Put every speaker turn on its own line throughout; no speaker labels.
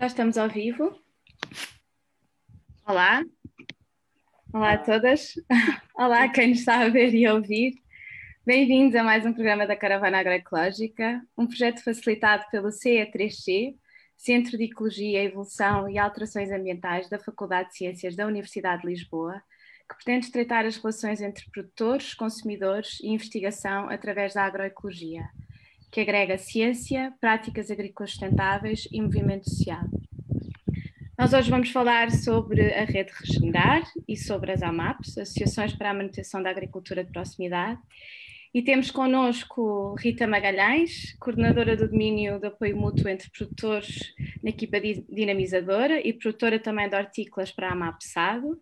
Já estamos ao vivo. Olá. Olá a todas. Olá a quem nos está a ver e a ouvir. Bem-vindos a mais um programa da Caravana Agroecológica, um projeto facilitado pelo CE3C, Centro de Ecologia, Evolução e Alterações Ambientais da Faculdade de Ciências da Universidade de Lisboa, que pretende estreitar as relações entre produtores, consumidores e investigação através da agroecologia que agrega ciência, práticas agrícolas sustentáveis e movimento social. Nós hoje vamos falar sobre a rede Regenerar e sobre as AMAPs, Associações para a Manutenção da Agricultura de Proximidade, e temos connosco Rita Magalhães, coordenadora do domínio de apoio mútuo entre produtores na equipa dinamizadora e produtora também de hortícolas para a AMAP SADO,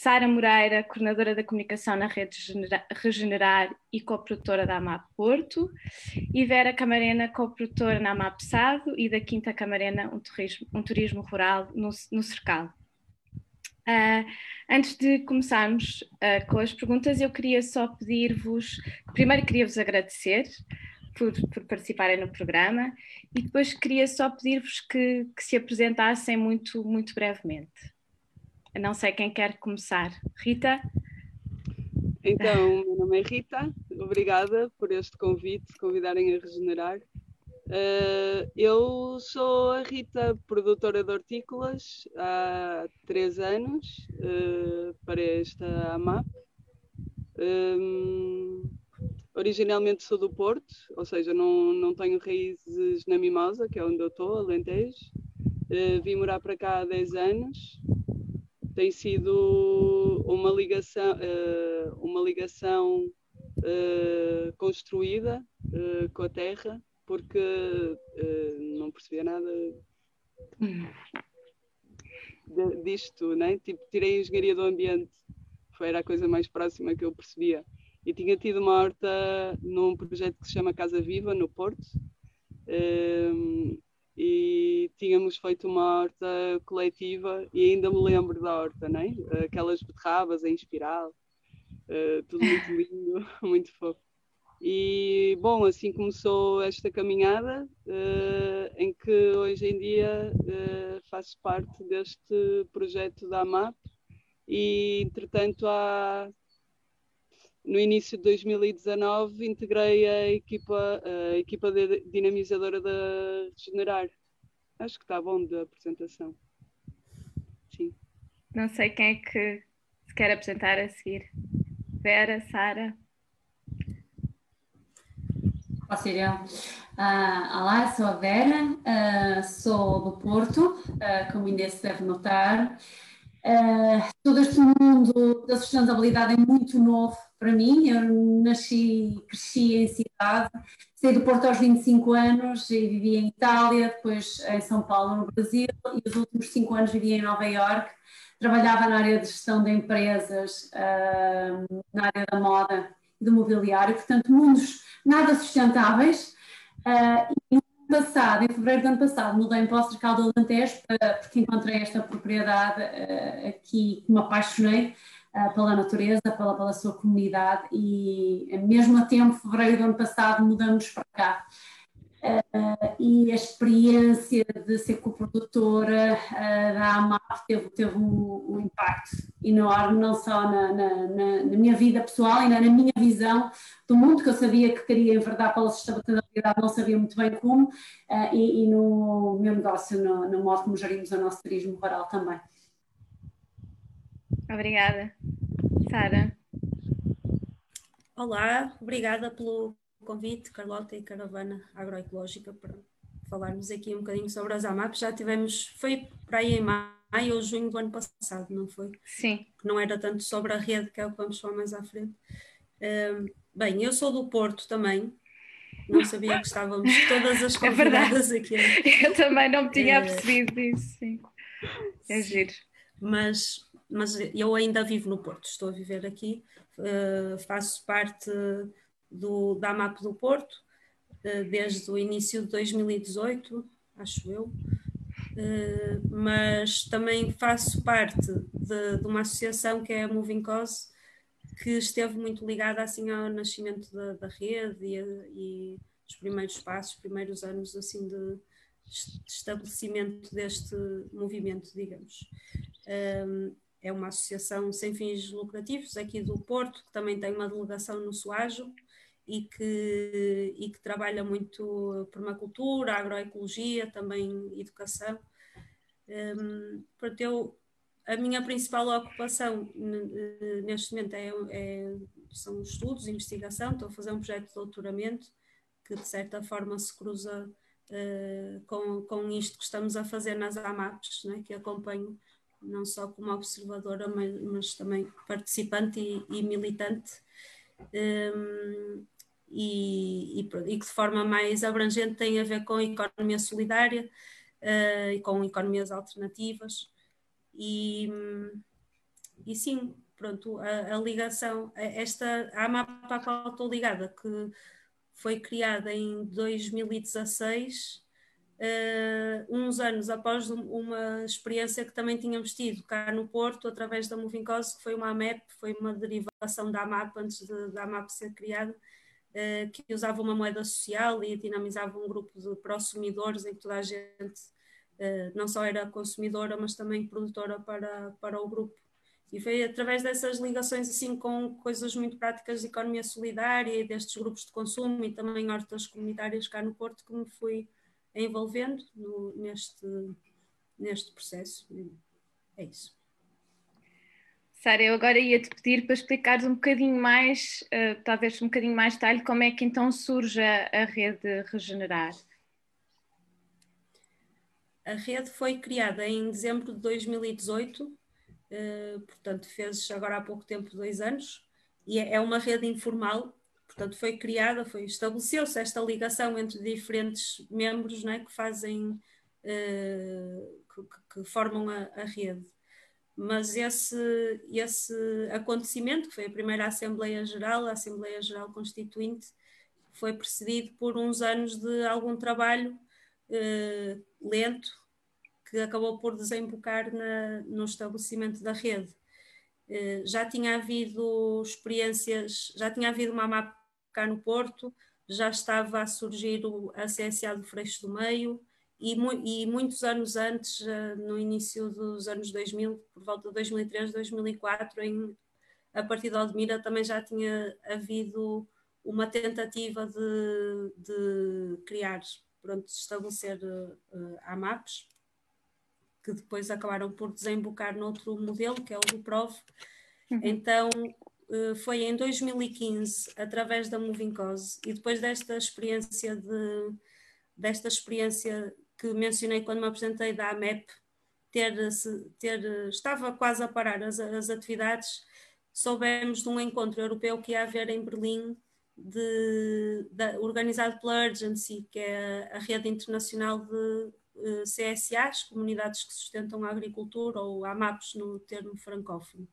Sara Moreira, coordenadora da comunicação na rede Regenerar e coprodutora da AMAP Porto, e Vera Camarena, coprodutora na AMAP Sado e da Quinta Camarena, um turismo, um turismo rural no, no Cercal. Uh, antes de começarmos uh, com as perguntas, eu queria só pedir-vos, primeiro queria vos agradecer por, por, participarem no programa e depois queria só pedir-vos que, que se apresentassem muito, muito brevemente. Não sei quem quer começar. Rita?
Então, meu nome é Rita, obrigada por este convite, convidarem a regenerar. Uh, eu sou a Rita, produtora de hortícolas há três anos uh, para esta AMAP. Um, originalmente sou do Porto, ou seja, não, não tenho raízes na Mimosa, que é onde eu estou, Alentejo. Uh, vim morar para cá há 10 anos tem sido uma ligação, uh, uma ligação uh, construída uh, com a terra, porque não percebia nada disto, né? Tipo, tirei engenharia do ambiente, foi a coisa mais próxima que eu percebia. E tinha tido uma horta num projeto que se chama Casa Viva, no Porto e tínhamos feito uma horta coletiva e ainda me lembro da horta, né? aquelas beterrabas em espiral, uh, tudo muito lindo, muito fofo. E bom, assim começou esta caminhada uh, em que hoje em dia uh, faço parte deste projeto da AMAP e entretanto há no início de 2019 integrei a equipa, a equipa de dinamizadora da Regenerar. Acho que está bom da apresentação. Sim.
Não sei quem é que se quer apresentar a seguir. Vera, Sara.
Posso ir eu? Uh, olá, sou a Vera, uh, sou do Porto, uh, como ainda se deve notar. todo este mundo da sustentabilidade é muito novo para mim. Eu nasci, cresci em cidade, saí do Porto aos 25 anos e vivi em Itália, depois em São Paulo, no Brasil, e os últimos cinco anos vivi em Nova Iorque. Trabalhava na área de gestão de empresas, uh, na área da moda e do mobiliário, portanto, mundos nada sustentáveis. Uh, e no ano passado, em fevereiro do ano passado, mudei para o Cercal do Alentejo porque encontrei esta propriedade uh, aqui que me apaixonei pela natureza, pela, pela sua comunidade e mesmo a tempo, fevereiro do ano passado, mudamos para cá. Uh, e a experiência de ser coprodutora uh, da AMAP teve, teve um, um, impacto enorme, não só na, na, na, na minha vida pessoal e na, minha visão do mundo, que eu sabia que queria enverdar pela sustentabilidade, não sabia muito bem como, uh, e, e, no meu negócio, no, no modo como gerimos o nosso turismo rural também.
Obrigada. Sara.
Olá, obrigada pelo convite, Carlota e Caravana Agroecológica, para falarmos aqui um bocadinho sobre as AMAP. Já tivemos, foi para aí em maio ou junho do ano passado, não foi?
Sim.
não era tanto sobre a rede, que é o que vamos falar mais à frente. Um, bem, eu sou do Porto também, não sabia que estávamos todas as é convidadas é aqui.
Eu também não me tinha é... percebido disso, sim. É giro.
Mas mas eu ainda vivo no Porto, estou a viver aqui, uh, faço parte do, da AMAP do Porto uh, desde o início de 2018, acho eu, uh, mas também faço parte de, de, uma associação que é a Moving Cause, que esteve muito ligada assim ao nascimento da, da rede e, e os primeiros passos, os primeiros anos assim de, estabelecimento deste movimento, digamos. Um, é uma associação sem fins lucrativos aqui do Porto, que também tem uma delegação no Soajo e que, e que trabalha muito permacultura, agroecologia, também educação. Um, portanto, eu, a minha principal ocupação neste momento é, é, são estudos, investigação, estou a fazer um projeto de doutoramento que de certa forma se cruza uh, com, com isto que estamos a fazer nas AMAPs, né, que acompanho não só como observadora, mas, mas também participante e, e militante. Um, e, e, e, que de forma mais abrangente tem a ver com a economia solidária uh, e com economias alternativas. E, e sim, pronto, a, a ligação, esta a mapa a qual estou ligada, que foi criada em 2016, uh, uns anos após uma experiência que também tínhamos tido cá no Porto, através da Movincose, que foi uma AMAP, foi uma derivação da AMAP antes de, da AMAP ser criada, uh, que usava uma moeda social e dinamizava um grupo de prosumidores em que toda a gente uh, não só era consumidora, mas também produtora para, para o grupo. E foi através dessas ligações assim com coisas muito práticas de economia solidária e destes grupos de consumo e também hortas comunitárias cá no Porto que me fui envolvendo no, neste, neste processo. É isso.
Sara, eu agora ia te pedir para explicares um bocadinho mais, uh, talvez um bocadinho mais detalhe, como é que então surge a, a rede Regenerar.
A rede foi criada em dezembro de 2018, uh, eh, portanto fez agora há pouco tempo dois anos, e é, é uma rede informal Portanto, foi criada, foi estabeleceu-se esta ligação entre diferentes membros né, que fazem, uh, que, que, formam a, a, rede. Mas esse, esse acontecimento, que foi a primeira Assembleia Geral, a Assembleia Geral Constituinte, foi precedido por uns anos de algum trabalho uh, lento, que acabou por desembocar na, no estabelecimento da rede. Uh, já tinha havido experiências, já tinha havido uma mapa cá no Porto, já estava a surgir o, a CSA do Freixo do Meio e, e, muitos anos antes, no início dos anos 2000, por volta de 2003, 2004, em, a partir de Aldemira também já tinha havido uma tentativa de, de criar, pronto, de estabelecer uh, AMAPs, que depois acabaram por desembocar noutro modelo, que é o do PROV. Uhum. Então, eh, foi em 2015, através da Moving Cause, e depois desta experiência de, desta experiência que mencionei quando me apresentei da AMEP, ter, ter, estava quase a parar as, as atividades, soubemos de um encontro europeu que ia haver em Berlim, de, de, organizado pela Urgency, que é a rede internacional de eh, CSAs, Comunidades que Sustentam a Agricultura, ou AMAPs no termo francófono.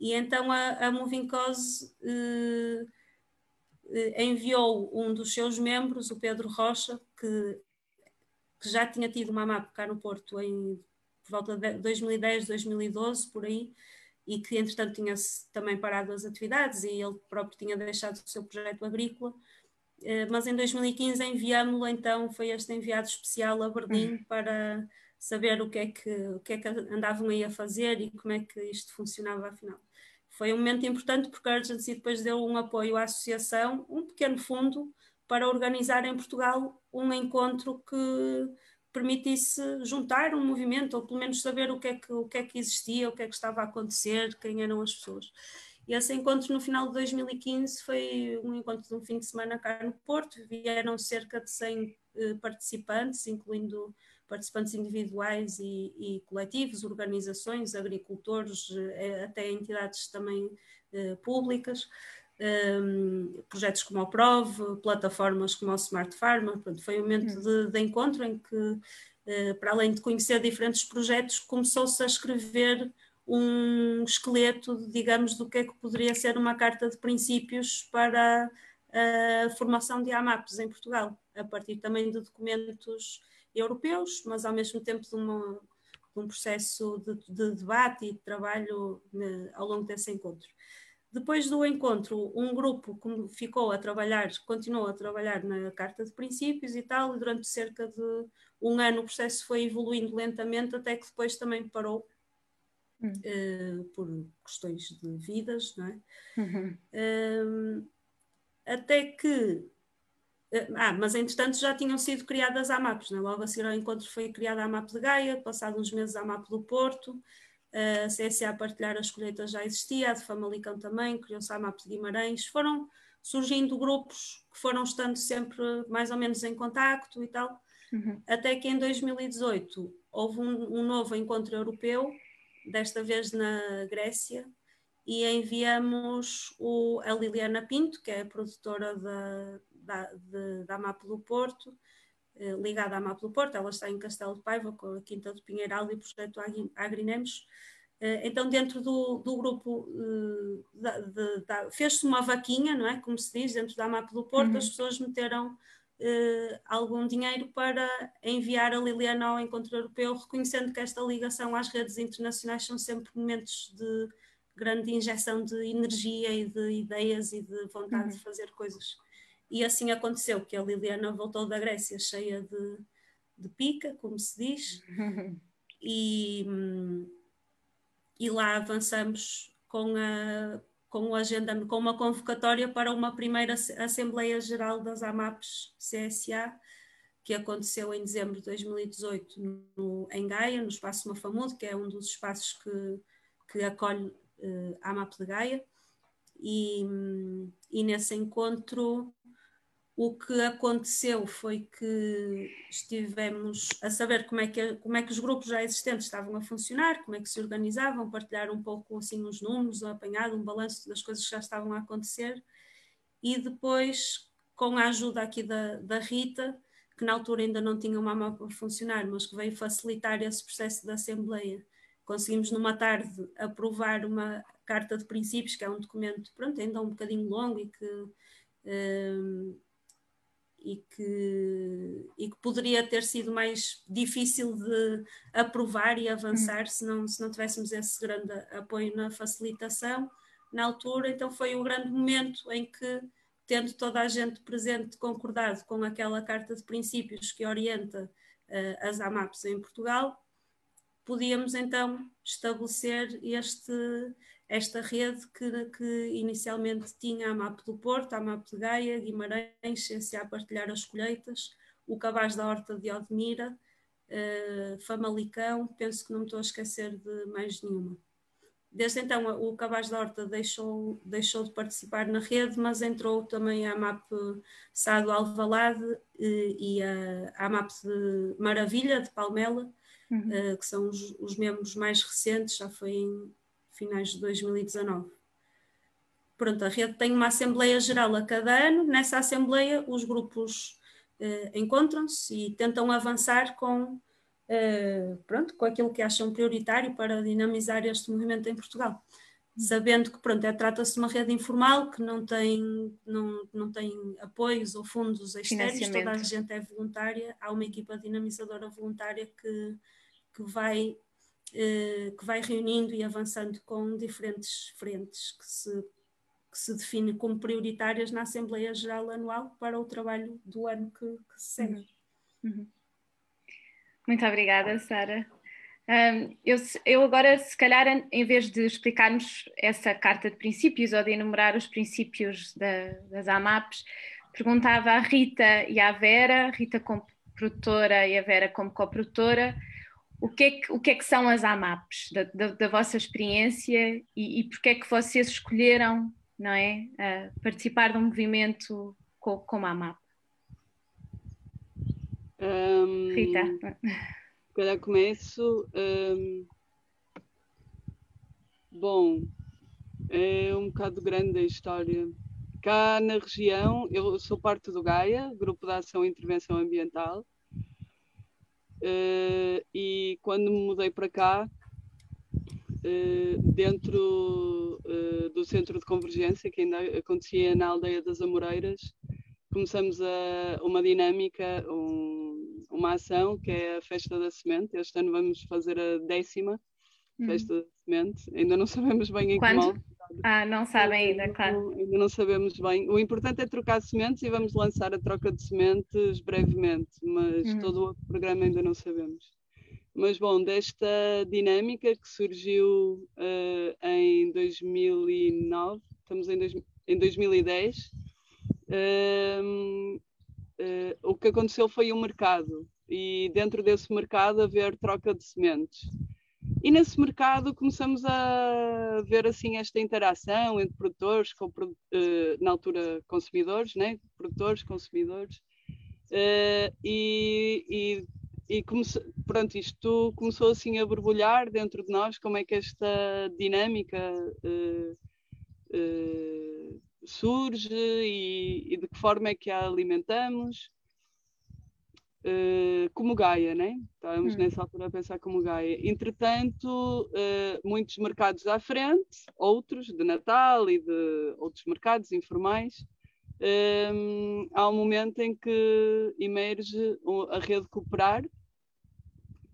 E então a, a Moving Cause eh, eh, enviou um dos seus membros, o Pedro Rocha, que, que já tinha tido uma MAP cá no Porto em por volta de 2010, 2012, por aí, e que entretanto tinha também parado as atividades e ele próprio tinha deixado o seu projeto agrícola. Eh, mas em 2015 enviámos-lo, então foi este enviado especial a Berlim uhum. para saber o que, é que, o que é que andavam aí a fazer e como é que isto funcionava afinal foi um momento importante porque a Urgency depois deu um apoio à associação, um pequeno fundo, para organizar em Portugal um encontro que permitisse juntar um movimento, ou pelo menos saber o que é que, o que, é que existia, o que é que estava a acontecer, quem eram as pessoas. E esse encontro no final de 2015 foi um encontro de um fim de semana cá no Porto, vieram cerca de 100 eh, participantes, incluindo participantes individuais e, e coletivos, organizações, agricultores, eh, até entidades também eh, públicas, um, ehm, projetos como o PROV, plataformas como o Smart Farmer, Pronto, foi um momento hum. de, de encontro em que, eh, para além de conhecer diferentes projetos, começou-se a escrever um esqueleto, digamos, do que é que poderia ser uma carta de princípios para a formação de AMAPs em Portugal, a partir também de documentos europeus, mas ao mesmo tempo de, uma, de um processo de, de, debate e de trabalho né, ao longo desse encontro. Depois do encontro, um grupo ficou a trabalhar, continuou a trabalhar na Carta de Princípios e tal, e durante cerca de um ano o processo foi evoluindo lentamente, até que depois também parou hum. uh, por questões de vidas, não é? Uhum. Uh, até que. Uh, ah, mas entretanto já tinham sido criadas a AMAPs, é? logo a seguir ao encontro foi criada a AMAP de Gaia, passado uns meses a AMAP do Porto, a CSA a partilhar as colheitas já existia, a de Famalicão também, criou-se a AMAP de Guimarães, foram surgindo grupos que foram estando sempre mais ou menos em contacto e tal, uhum. até que em 2018 houve um, um novo encontro europeu, desta vez na Grécia, e enviamos o, a Liliana Pinto, que é a produtora da, da, de, da MAP do Porto, eh, ligada à MAP do Porto, ela está em Castelo de Paiva, com a Quinta do Pinheiral e o projeto Agrinemos. Eh, então, dentro do, do grupo, eh, fez-se uma vaquinha, não é? Como se diz, dentro da MAP do Porto, uhum. as pessoas meteram algum dinheiro para enviar a Liliana ao encontro europeu, reconhecendo que esta ligação às redes internacionais são sempre momentos de grande injeção de energia e de ideias e de vontade uhum. de fazer coisas. E assim aconteceu, que a Liliana voltou da Grécia cheia de, de pica, como se diz, e, e lá avançamos com a, com agenda, com uma convocatória para uma primeira Assembleia Geral das AMAPs CSA, que aconteceu em dezembro de 2018 no, em Gaia, no Espaço Mafamudo, que é um dos espaços que, que acolhe uh, a AMAP de Gaia. E, e nesse encontro o que aconteceu foi que estivemos a saber como é, que, como é que os grupos já existentes estavam a funcionar, como é que se organizavam, partilhar um pouco assim os números, um apanhado, um balanço das coisas que já estavam a acontecer. E depois, com a ajuda aqui da, da Rita, que na altura ainda não tinha uma mapa para funcionar, mas que veio facilitar esse processo da Assembleia, conseguimos numa tarde aprovar uma carta de princípios, que é um documento, pronto, ainda um bocadinho longo e que... Um, e que, e que poderia ter sido mais difícil de aprovar e avançar uhum. se, não, se não tivéssemos esse grande apoio na facilitação na altura. Então foi um grande momento em que, tendo toda a gente presente, concordado com aquela carta de princípios que orienta uh, as AMAPs em Portugal, podíamos então estabelecer este esta rede que, que inicialmente tinha a MAP do Porto, a MAP de Gaia, Guimarães, CSA a partilhar as colheitas, o Cabaz da Horta de Odmira, uh, Famalicão, penso que não me estou a esquecer de mais nenhuma. Desde então o Cabaz da Horta deixou, deixou de participar na rede, mas entrou também a MAP Sado Alvalade e, e a, a MAP de Maravilha, de Palmela, uhum. uh, que são os, os membros mais recentes, já foi em finais de 2019. Pronto, a rede tem uma Assembleia Geral a cada ano. Nessa Assembleia, os grupos eh, encontram-se e tentam avançar com, eh, pronto, com aquilo que acham prioritário para dinamizar este movimento em Portugal. Sabendo que pronto, é, trata-se de uma rede informal que não tem, não, não tem apoios ou fundos externos, toda a gente é voluntária, há uma equipa dinamizadora voluntária que, que vai que vai reunindo e avançando com diferentes frentes que se, que se define como prioritárias na Assembleia Geral Anual para o trabalho do ano que, que se segue. Uhum.
uhum. Muito obrigada, Sara. Um, eu, eu, agora, se calhar, em vez de explicarmos essa carta de princípios ou de enumerar os princípios da, das AMAPs, perguntava à Rita e à Vera, Rita como produtora e a Vera como coprodutora, o que, é que, o que é que são as AMAPs, da, da, da vossa experiência e, e porque é que vocês escolheram, não é, uh, participar de um movimento com, como a AMAP?
Um, Rita. Calhar começo. Um, bom, é um bocado grande a história. Cá na região, eu sou parte do GAIA, Grupo de Ação e Intervenção Ambiental, Uh, e quando me mudei para cá, uh, dentro uh, do centro de convergência, que ainda acontecia na aldeia das Amoreiras, começamos a, uma dinâmica, um, uma ação que é a Festa da Semente. Este ano vamos fazer a décima hum. Festa da Semente. Ainda não sabemos bem em
Quando?
que modo.
Ah, não sabem ainda, claro.
Ainda não sabemos bem. O importante é trocar sementes e vamos lançar a troca de sementes brevemente, mas uhum. todo o programa ainda não sabemos. Mas bom, desta dinâmica que surgiu uh, em 2009, estamos em, dois, em 2010, uh, uh, o que aconteceu foi um mercado e dentro desse mercado haver troca de sementes. E nesse mercado começamos a ver assim esta interação entre produtores, com, uh, na altura consumidores, né? produtores, consumidores, uh, e, e, e comece, pronto, isto começou assim a borbulhar dentro de nós, como é que esta dinâmica uh, surge e, e, de que forma é que a alimentamos. Uh, como Gaia, né? Estávamos hum. nessa altura a pensar como Gaia. Entretanto, uh, muitos mercados à frente, outros de Natal e de outros mercados informais, um, há um momento em que emerge a rede Cooperar,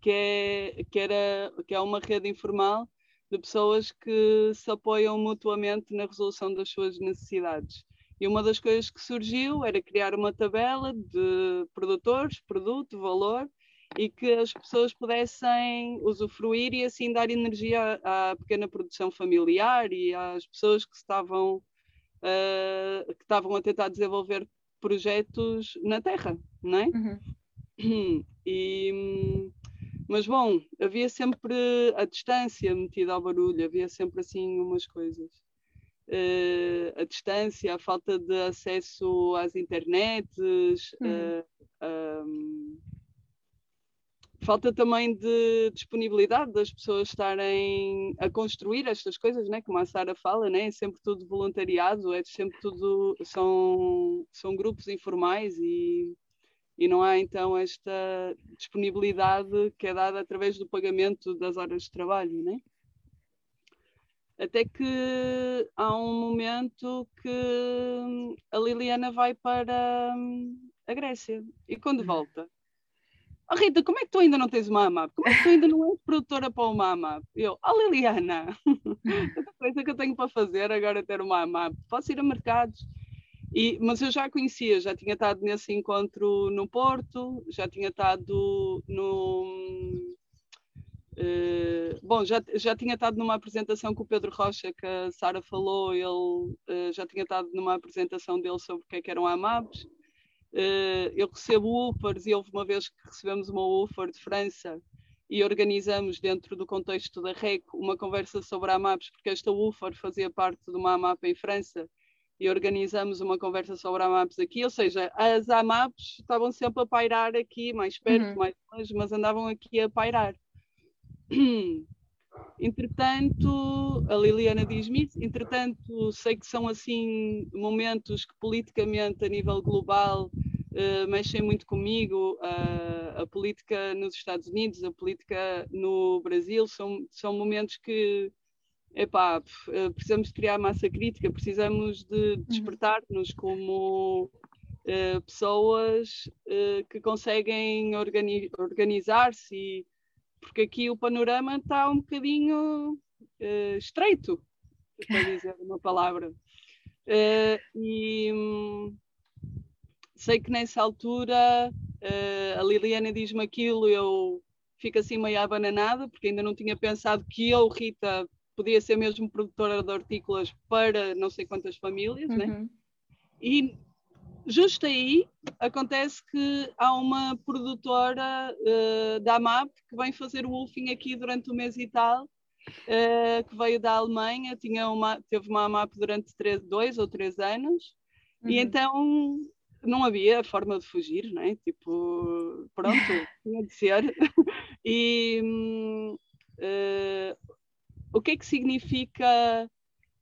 que é, que, era, que é uma rede informal de pessoas que se apoiam mutuamente na resolução das suas necessidades. E uma das coisas que surgiu era criar uma tabela de produtores, produto, valor, e que as pessoas pudessem usufruir e assim dar energia à, à pequena produção familiar e às pessoas que estavam, uh, que estavam a tentar desenvolver projetos na terra, não é? Uhum. E, mas bom, havia sempre a distância metida ao barulho, havia sempre assim umas coisas a distância, a falta de acesso às internets, uhum. uh, um, falta também de disponibilidade das pessoas estarem a construir estas coisas, né? como a Sara fala, né? é sempre tudo voluntariado, é sempre tudo, são, são grupos informais e, e não há então esta disponibilidade que é dada através do pagamento das horas de trabalho. Né? Até que há um momento que a Liliana vai para hum, a Grécia e quando volta. Oh, Rita, como é que tu ainda não tens uma AMAP? Como é que tu ainda não és produtora para uma AMAP? Eu, oh Liliana, tanta coisa que eu tenho para fazer agora ter uma AMAP. Posso ir a mercados. E, mas eu já conhecia, já tinha estado nesse encontro no Porto, já tinha estado no, Uh, bom, já, já tinha estado numa apresentação com o Pedro Rocha, que a Sara falou, ele uh, já tinha estado numa apresentação dele sobre o que, é que eram AMAPs. Uh, eu recebo UFARs e houve uma vez que recebemos uma UFAR de França e organizamos dentro do contexto da REC uma conversa sobre AMAPs, porque esta UFAR fazia parte de uma AMAP em França e organizamos uma conversa sobre AMAPs aqui, ou seja, as AMAPs estavam sempre a pairar aqui, mais perto, uhum. mais longe, mas andavam aqui a pairar. Entretanto, a Liliana diz-me isso, entretanto, sei que são assim momentos que politicamente a nível global uh, mexem muito comigo. Uh, a política nos Estados Unidos, a política no Brasil, são, são momentos que epá, uh, precisamos de criar massa crítica, precisamos de uhum. despertar-nos como uh, pessoas que conseguem organi organizar-se e porque aqui o panorama está um bocadinho uh, estreito, para dizer uma palavra. Uh, e hum, sei que nessa altura uh, a Liliana diz-me aquilo, eu fico assim meio abananada, porque ainda não tinha pensado que eu, Rita, podia ser mesmo produtora de hortícolas para não sei quantas famílias, né? uhum. né? E justo aí acontece que há uma produtora uh, da AMAP que vem fazer o wolfing aqui durante o mês e tal, uh, que veio da Alemanha, tinha uma, teve uma AMAP durante três, dois ou três anos, uhum. e então não havia forma de fugir, né? Tipo, pronto, tinha de ser. e uh, o que é que significa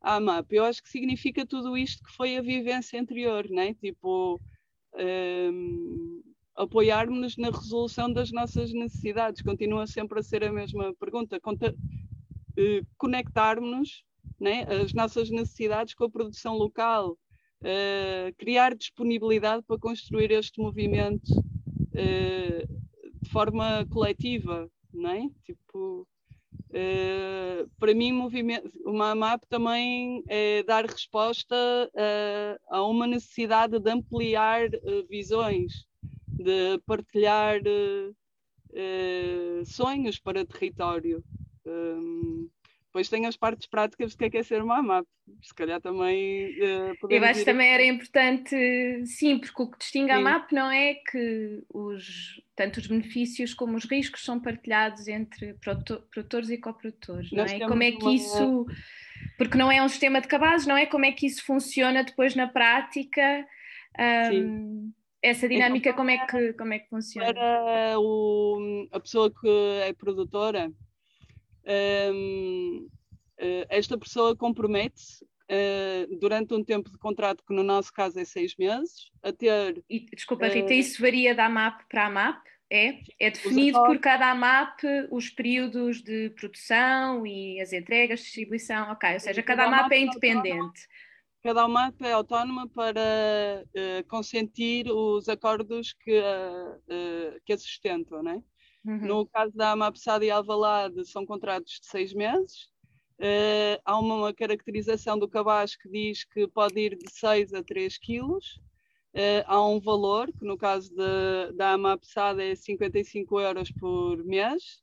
a AMAP. Eu acho que significa tudo isto que foi a vivência anterior, né? Tipo, um, apoiarmos-nos na resolução das nossas necessidades. Continua sempre a ser a mesma pergunta. Uh, conectarmos né, as nossas necessidades com a produção local, uh, criar disponibilidade para construir este movimento uh, de forma coletiva, não é? Tipo, Uh, para mim, uma AMAP também é dar resposta uh, a uma necessidade de ampliar uh, visões, de partilhar sonhos para território. Um, depois tem as partes práticas do que é, que é ser uma AMAP. Se calhar também. Uh,
Eu acho que também era importante, sim, porque o que distingue sim. a AMAP não é que os, tanto os benefícios como os riscos são partilhados entre produtores e coprodutores, não é? Como é que uma... isso. Porque não é um sistema de cabazes, não é? Como é que isso funciona depois na prática? Um, essa dinâmica, então, como, é que, como é que funciona?
Para o, a pessoa que é produtora, um, uh, esta pessoa compromete-se uh, durante um tempo de contrato, que no nosso caso é seis meses, a ter.
E, desculpa, Rita, uh, isso varia da MAP para a MAP? É? É definido por cada AMAP os períodos de produção e as entregas, distribuição, ok, ou seja, cada, cada AMAP é independente.
Cada AMAP é autónoma para uh, consentir os acordos que, uh, que a sustentam, não é? Uhum. No caso da Amapsada e Alvalade, são contratos de seis meses. Uh, há uma, caracterização do cabaz que diz que pode ir de 6 a 3 quilos. Uh, há um valor, que no caso de, da Amapsada é 55 euros por mês.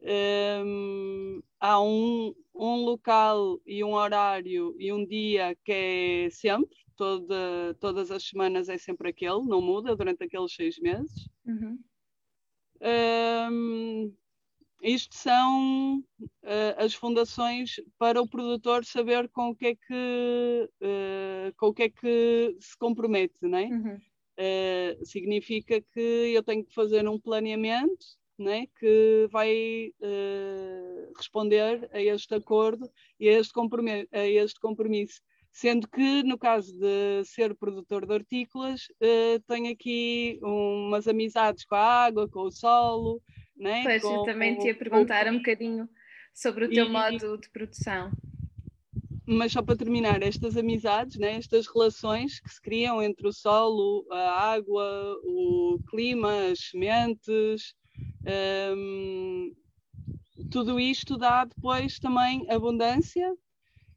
Um, há um, um local e um horário e um dia que é sempre, toda, todas as semanas é sempre aquele, não muda durante aqueles seis meses. Uhum. Um, isto são uh, as fundações para o produtor saber com o que é que, uh, com o que, é que se compromete, não é? Uhum. Uh, significa que eu tenho que fazer um planeamento né, que vai responder a este acordo e a este, a este compromisso. Sendo que, no caso de ser produtor de hortícolas, uh, tenho aqui umas amizades com a água, com o solo. Né?
Pois,
com,
eu também te ia perguntar um bocadinho sobre o teu e, modo de produção.
Mas só para terminar, estas amizades, né, estas relações que se criam entre o solo, a água, o clima, as sementes, um, tudo isto dá depois também abundância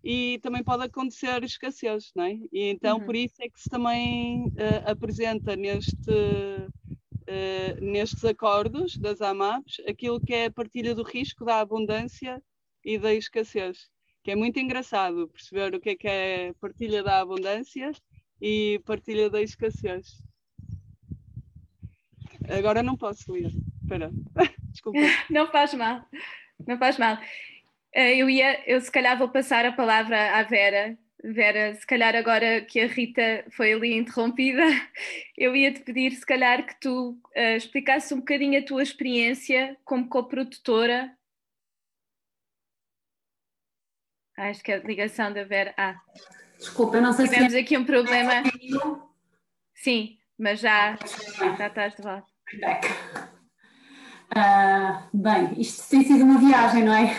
e também pode acontecer escassez, não é? E então uhum. por isso é que se também uh, apresenta neste, uh, nestes acordos das AMAPs aquilo que é a partilha do risco, da abundância e da escassez, que é muito engraçado perceber o que é que é partilha da abundância e partilha da escassez. Agora não posso ler, espera, desculpa.
Não faz mal, não faz mal. Eh, eu ia, eu se calhar vou passar a palavra à Vera. Vera, se calhar agora que a Rita foi ali interrompida, eu ia te pedir se calhar que tu uh, explicasses um bocadinho a tua experiência como coprodutora. Ah, acho que é a ligação da Vera. Ah,
desculpa, eu não sei
Tivemos se. Tivemos aqui um problema. Sim, mas já, já estás de volta.
Uh, bem, isto tem sido uma viagem, não é?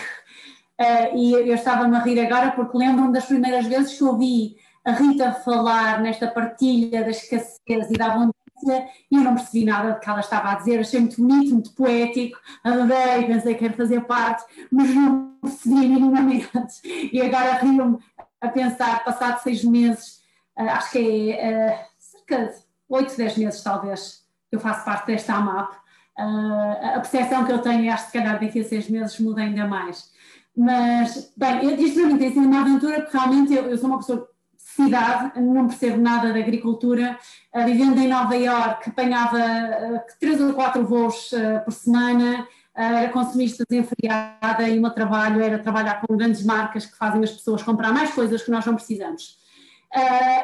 Uh, e eu estava-me a rir agora porque lembro-me das primeiras vezes que ouvi a Rita falar nesta partilha da escassez e da abundância e eu não percebi nada do que ela estava a dizer, achei muito bonito, muito poético, adorei, pensei que quero fazer parte, mas não percebi minimamente. E agora rio-me a pensar, passado seis meses, uh, acho que é uh, cerca de oito, dez meses talvez, que eu faço parte desta AMAP, a percepção que eu tenho, acho que se calhar daqui a seis meses muda ainda mais. Mas, bem, isto para mim tem sido uma aventura porque realmente eu, eu sou uma pessoa de cidade, não percebo nada de agricultura, uh, vivendo em Nova Iorque, apanhava uh, três ou quatro voos uh, por semana, era consumista desenfreada e o meu trabalho era trabalhar com grandes marcas que fazem as pessoas comprar mais coisas que nós não precisamos.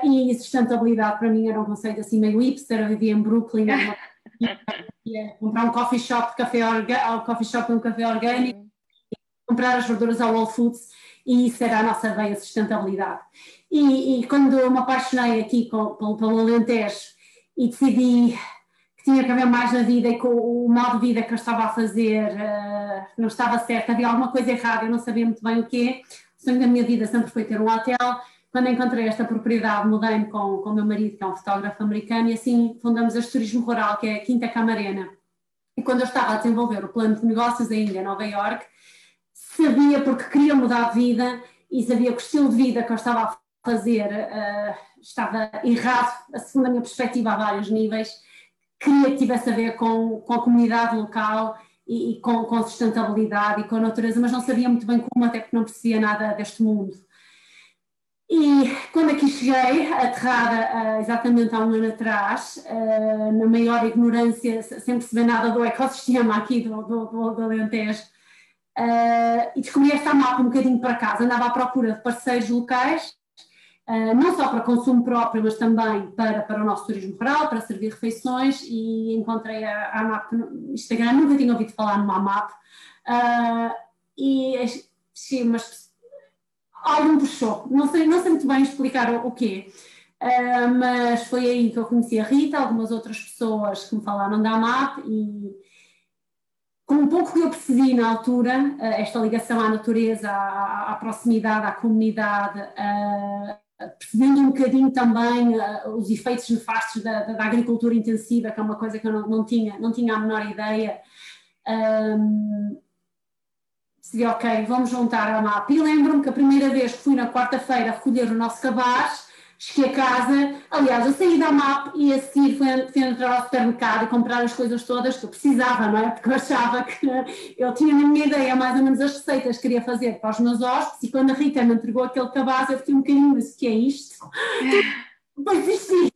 e sustentabilidade para mim era um conceito assim meio hipster, eu vivia em Brooklyn, ia comprar um coffee shop, café orga, coffee shop um café orgânico, comprar as verduras ao Whole Foods e isso era a nossa veia de sustentabilidade. E, e quando me apaixonei aqui com, pelo, pelo Alentejo e decidi que tinha que haver mais na vida e que o, modo de vida que eu estava a fazer uh, não estava certo, havia alguma coisa errada, eu não sabia muito bem o quê. O sonho da minha vida sempre foi ter um hotel. Quando encontrei esta propriedade, mudei-me com, com o meu marido, que é um fotógrafo americano, e assim fundamos este turismo rural, que é a Quinta Camarena. E quando eu estava a desenvolver o plano de negócios ainda em Nova Iorque, sabia, porque queria mudar de vida e sabia que o estilo de vida que eu estava a fazer uh, estava errado, segundo a minha perspectiva, a vários níveis. Queria que tivesse a ver com, com a comunidade local e, e com, com sustentabilidade e com a natureza, mas não sabia muito bem como, até porque não percebia nada deste mundo. E quando aqui cheguei, aterrada uh, exatamente há um ano atrás, uh, na maior ignorância, sem perceber nada do ecossistema aqui do, do, do, do Alentejo, uh, e descobri esta mapa um bocadinho para casa, andava à procura de parceiros locais, não só para consumo próprio, mas também para, para o nosso turismo rural, para servir refeições, e encontrei a, a AMAP no Instagram, nunca tinha ouvido falar numa AMAP, e achei umas algo me puxou. Não sei, não sei muito bem explicar o, o quê, uh, mas foi aí que eu conheci a Rita, algumas outras pessoas que me falaram da AMAP e com um pouco que eu percebi na altura, uh, esta ligação à natureza, à, à proximidade, à comunidade, uh, percebendo um bocadinho também os efeitos nefastos da, da, agricultura intensiva, que é uma coisa que eu não, não, tinha, não tinha a menor ideia decidi, ok, vamos juntar a MAP. E lembro-me que a primeira vez que fui na quarta-feira recolher o nosso cabaz, cheguei a casa, aliás, eu saí da MAP e a seguir fui, fui entrar ao supermercado e comprar as coisas todas que eu precisava, não é? Porque eu achava que eu tinha na minha ideia mais ou menos as receitas que queria fazer para os meus hóspedes e quando a Rita me entregou aquele cabaz eu fiquei um bocadinho, mas o que é isto? Depois desisti.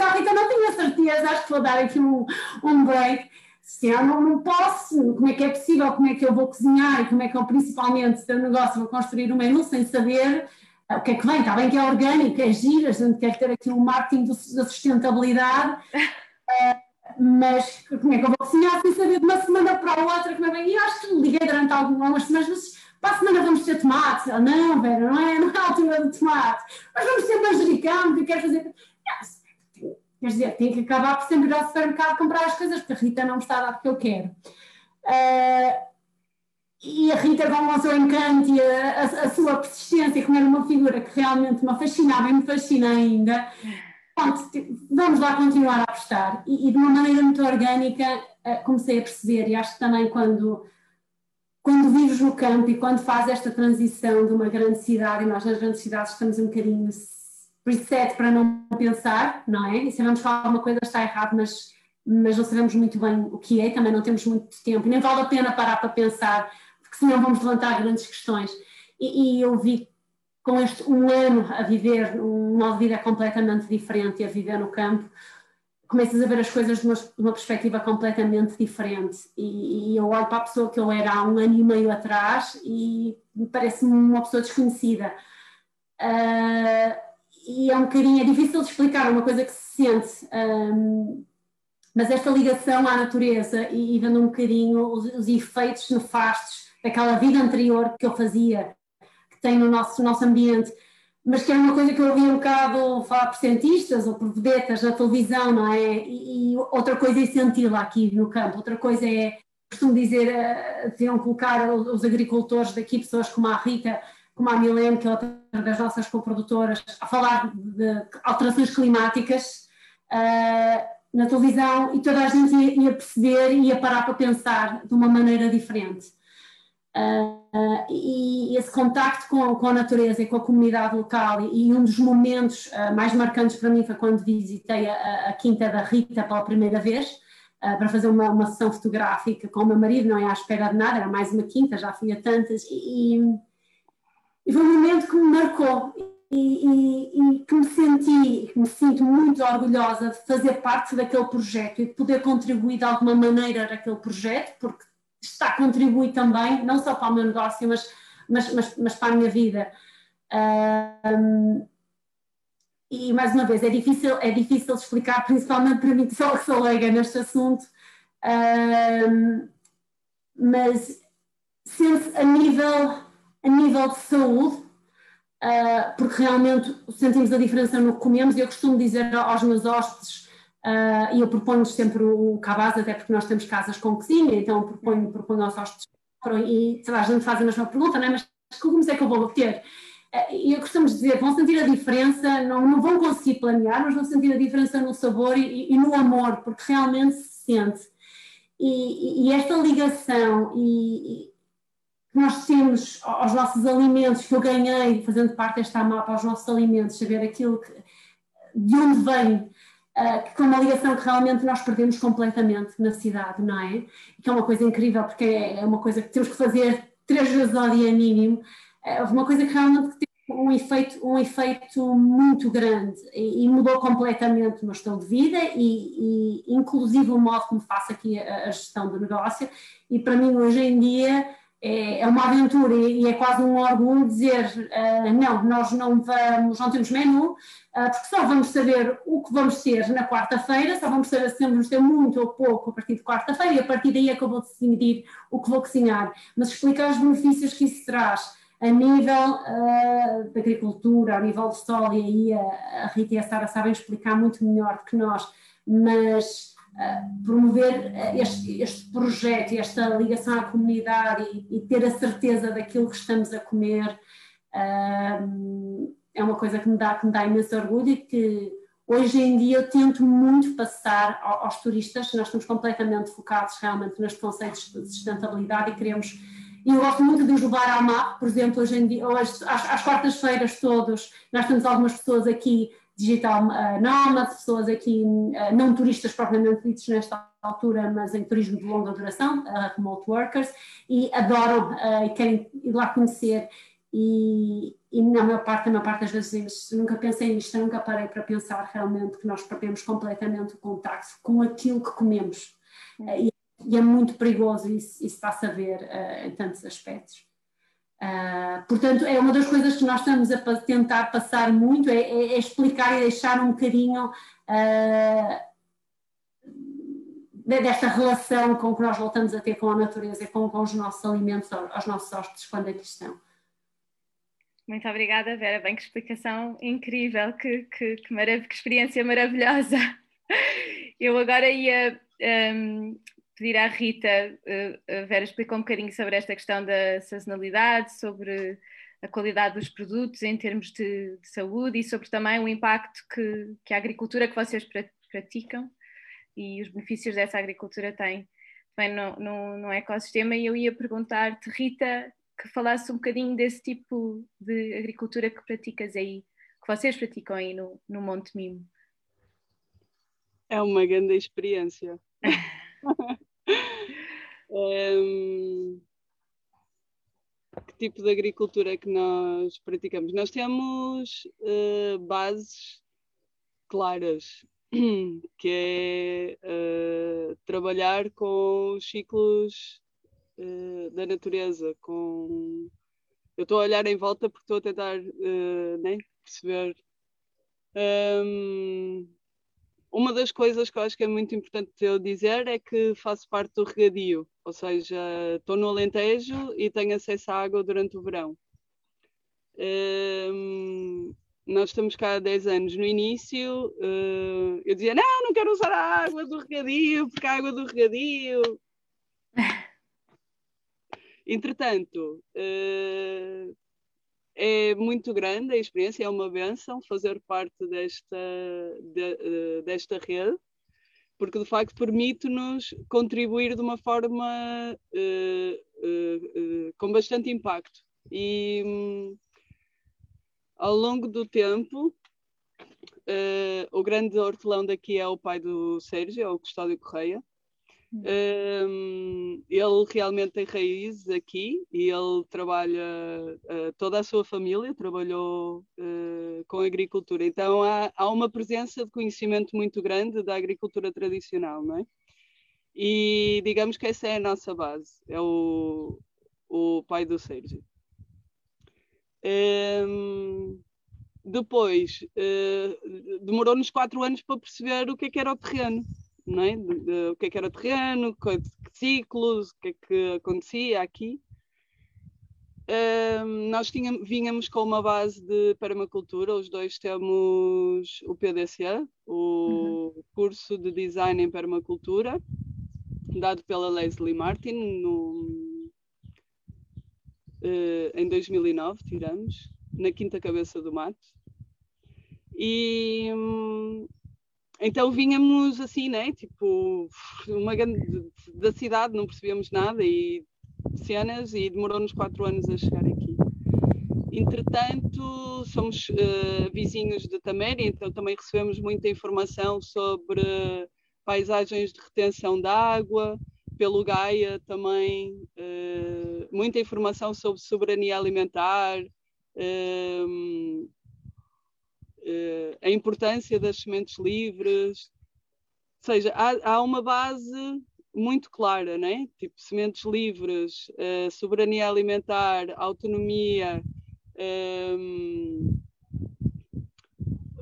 A Rita não tinha certeza, acho que vou dar aqui um, um break se eu não, não posso, como é que é possível, como é que eu vou cozinhar como é que eu principalmente, se eu negócio, vou construir um menu sem saber o que é que vem, está bem que é orgânico, é giro, a gente quer ter aqui um marketing da sustentabilidade, uh, mas como é que eu vou cozinhar sem saber de uma semana para a outra como é bem, e acho que liguei durante algumas semanas, mas para a semana vamos ter tomate, ah, não, Vera, não é, não é a altura do tomate, mas vamos ter manjericão, que eu quero fazer... Não, Quer dizer, tem que acabar por sempre ir ao supermercado comprar as coisas, porque a Rita não me está a dar porque eu quero. Uh, e a Rita, com o seu encanto e a, a, a, sua persistência, como era uma figura que realmente me fascinava e me fascina ainda, pronto, vamos lá continuar a apostar. E, e de uma maneira muito orgânica uh, comecei a perceber, e acho que também quando, quando vives no campo e quando fazes esta transição de uma grande cidade, e nós nas grandes cidades estamos um bocadinho preset para não pensar, não é? E sabemos que alguma coisa está errada, mas, mas não sabemos muito bem o que é, também não temos muito tempo, e nem vale a pena parar para pensar, porque senão vamos levantar grandes questões. E, e eu vi com este um ano a viver um modo de vida completamente diferente e a viver no campo, começas a ver as coisas de uma, de uma perspectiva completamente diferente. E, e, eu olho para a pessoa que eu era há um ano e meio atrás e me parece-me uma pessoa desconhecida. Uh, e é um bocadinho, é difícil de explicar, uma coisa que se sente, um, mas esta ligação à natureza e, e vendo um bocadinho os, os, efeitos nefastos daquela vida anterior que eu fazia, que tem no nosso, nosso ambiente, mas que é uma coisa que eu ouvi um bocado falar por cientistas ou por vedetas na televisão, não é? E, e outra coisa é senti-la aqui no campo, outra coisa é, costumo dizer, uh, deviam colocar os agricultores daqui, pessoas como a Rita, como a Milene, que é outra das nossas coprodutoras, a falar de alterações climáticas uh, na televisão e toda a gente ia, ia, perceber e ia parar para pensar de uma maneira diferente. Uh, e esse contacto com, com, a natureza e com a comunidade local e, e um dos momentos uh, mais marcantes para mim foi quando visitei a, a Quinta da Rita pela primeira vez uh, para fazer uma, uma, sessão fotográfica com o meu marido, não é à espera de nada, era mais uma quinta, já fui a tantas e, e foi um momento que me marcou e, e, e, que me senti, que me sinto muito orgulhosa de fazer parte daquele projeto e de poder contribuir de alguma maneira naquele projeto, porque está a contribuir também, não só para o meu negócio, mas, mas, mas, mas para a minha vida. Um, e mais uma vez, é difícil, é difícil explicar, principalmente para mim que sou, que sou leiga neste assunto, um, mas a nível a nível de saúde, uh, porque realmente sentimos a diferença no que comemos, eu costumo dizer aos meus hóspedes, uh, e eu proponho-lhes sempre o cabaz, até porque nós temos casas com cozinha, então proponho, proponho aos hóspedes, e sei lá, a gente faz a mesma pergunta, não é? mas legumes é que eu vou ter? Ah, e eu costumo dizer, vão sentir a diferença, não, não vão conseguir planear, mas vão sentir a diferença no sabor e, e no amor, porque realmente se sente. E, e, esta ligação e, que nós temos aos nossos alimentos, que eu ganhei fazendo parte desta mapa aos nossos alimentos, saber aquilo que, de onde vem, uh, que é uma ligação que realmente nós perdemos completamente na cidade, não é? Que é uma coisa incrível, porque é, é uma coisa que temos que fazer três vezes ao dia mínimo, é uma coisa que realmente tem um efeito, um efeito muito grande e, e mudou completamente o meu estilo de vida e, e, inclusive o modo como faço aqui a, a gestão do negócio e para mim hoje em dia é, é uma aventura e é quase um orgulho dizer uh, não, nós não vamos, não temos menu, uh, porque só vamos saber o que vamos ter na quarta-feira, só vamos saber se vamos ter muito ou pouco a partir de quarta-feira e a partir daí é que eu vou decidir o que vou cozinhar, mas explicar os benefícios que isso traz a nível uh, da agricultura, a nível do sol, e aí a, a Rita e a Sara sabem explicar muito melhor do que nós, mas promover eh, este, este, projeto, esta ligação à comunidade e, e, ter a certeza daquilo que estamos a comer é uma coisa que me dá, que me dá imenso orgulho e que hoje em dia eu tento muito passar aos, turistas, nós estamos completamente focados realmente nos conceitos de sustentabilidade e queremos e eu gosto muito de os levar à MAP, por exemplo, hoje em dia, hoje, às, às quartas-feiras todos, nós temos algumas pessoas aqui digital uh, nómadas, pessoas aqui uh, não turistas propriamente ditos nesta altura, mas em turismo de longa duração, uh, remote workers, e adoram uh, e querem ir lá conhecer. E, e na maior parte, na maior parte das vezes, nunca pensei nisto, nunca parei para pensar realmente que nós perdemos completamente o contacto com aquilo que comemos. E, e, é muito perigoso, isso, isso está-se a ver em tantos aspectos. Uh, portanto, é uma das coisas que nós estamos a tentar passar muito, é, é, é explicar e deixar um bocadinho uh, desta relação com que nós voltamos a ter com a natureza com, com os nossos alimentos aos nossos hóspedes quando aqui estão.
Muito obrigada, Vera. Bem, que explicação incrível, que, que, que, marav que experiência maravilhosa. Eu agora ia um, pedir à Rita, uh, a Vera explicou um bocadinho sobre esta questão da sazonalidade, sobre a qualidade dos produtos em termos de, de saúde e sobre também o impacto que, que a agricultura que vocês praticam e os benefícios dessa agricultura têm também no, no, no ecossistema. E eu ia perguntar-te, Rita, que falasse um bocadinho desse tipo de agricultura que praticas aí, que vocês praticam aí no, no Monte Mimo.
É uma grande experiência. Um, que tipo de agricultura é que nós praticamos? Nós temos uh, bases claras, que é uh, trabalhar com os ciclos uh, da natureza, com eu estou a olhar em volta porque estou a tentar né, perceber um, uma das coisas que eu acho que é muito importante eu dizer é que faço parte do regadio, ou seja, estou no Alentejo e tenho acesso à água durante o verão. Um, nós estamos cá há 10 anos. No início, uh, eu dizia: Não, não quero usar a água do regadio, porque a água do regadio. Entretanto, uh, é muito grande a experiência, é uma benção fazer parte desta, de, eh, desta rede, porque de facto permite-nos contribuir de uma forma uh, uh, uh, com bastante impacto. E um, ao longo do tempo, o grande hortelão daqui é o pai do Sérgio, é o Custódio Correia, um, ele realmente tem raízes aqui e ele trabalha, uh, toda a sua família trabalhou uh, com agricultura, então há, há, uma presença de conhecimento muito grande da agricultura tradicional, não é? E digamos que essa é a nossa base, é o, o pai do Sérgio. Um, depois, uh, demorou-nos quatro anos para perceber o que, é que era o terreno não é? De, de, o que é que era o terreno, que, ciclos, o que é que acontecia aqui. Um, nós tínhamos, vínhamos com uma base de permacultura, os dois temos o PDCA, o uhum. curso de design em permacultura, dado pela Leslie Martin no, uh, em 2009, tiramos, na Quinta Cabeça do Mato. E, um, então vínhamos assim, né? Tipo, uma grande, da cidade, não percebíamos nada e cenas e demorou-nos quatro anos a chegar aqui. Entretanto, somos uh, vizinhos de Taméria, então também recebemos muita informação sobre paisagens de retenção de água, pelo Gaia também, uh, muita informação sobre soberania alimentar, uh, a importância das sementes livres, ou seja, há, há uma base muito clara, né? Tipo, sementes livres, soberania alimentar, autonomia, um,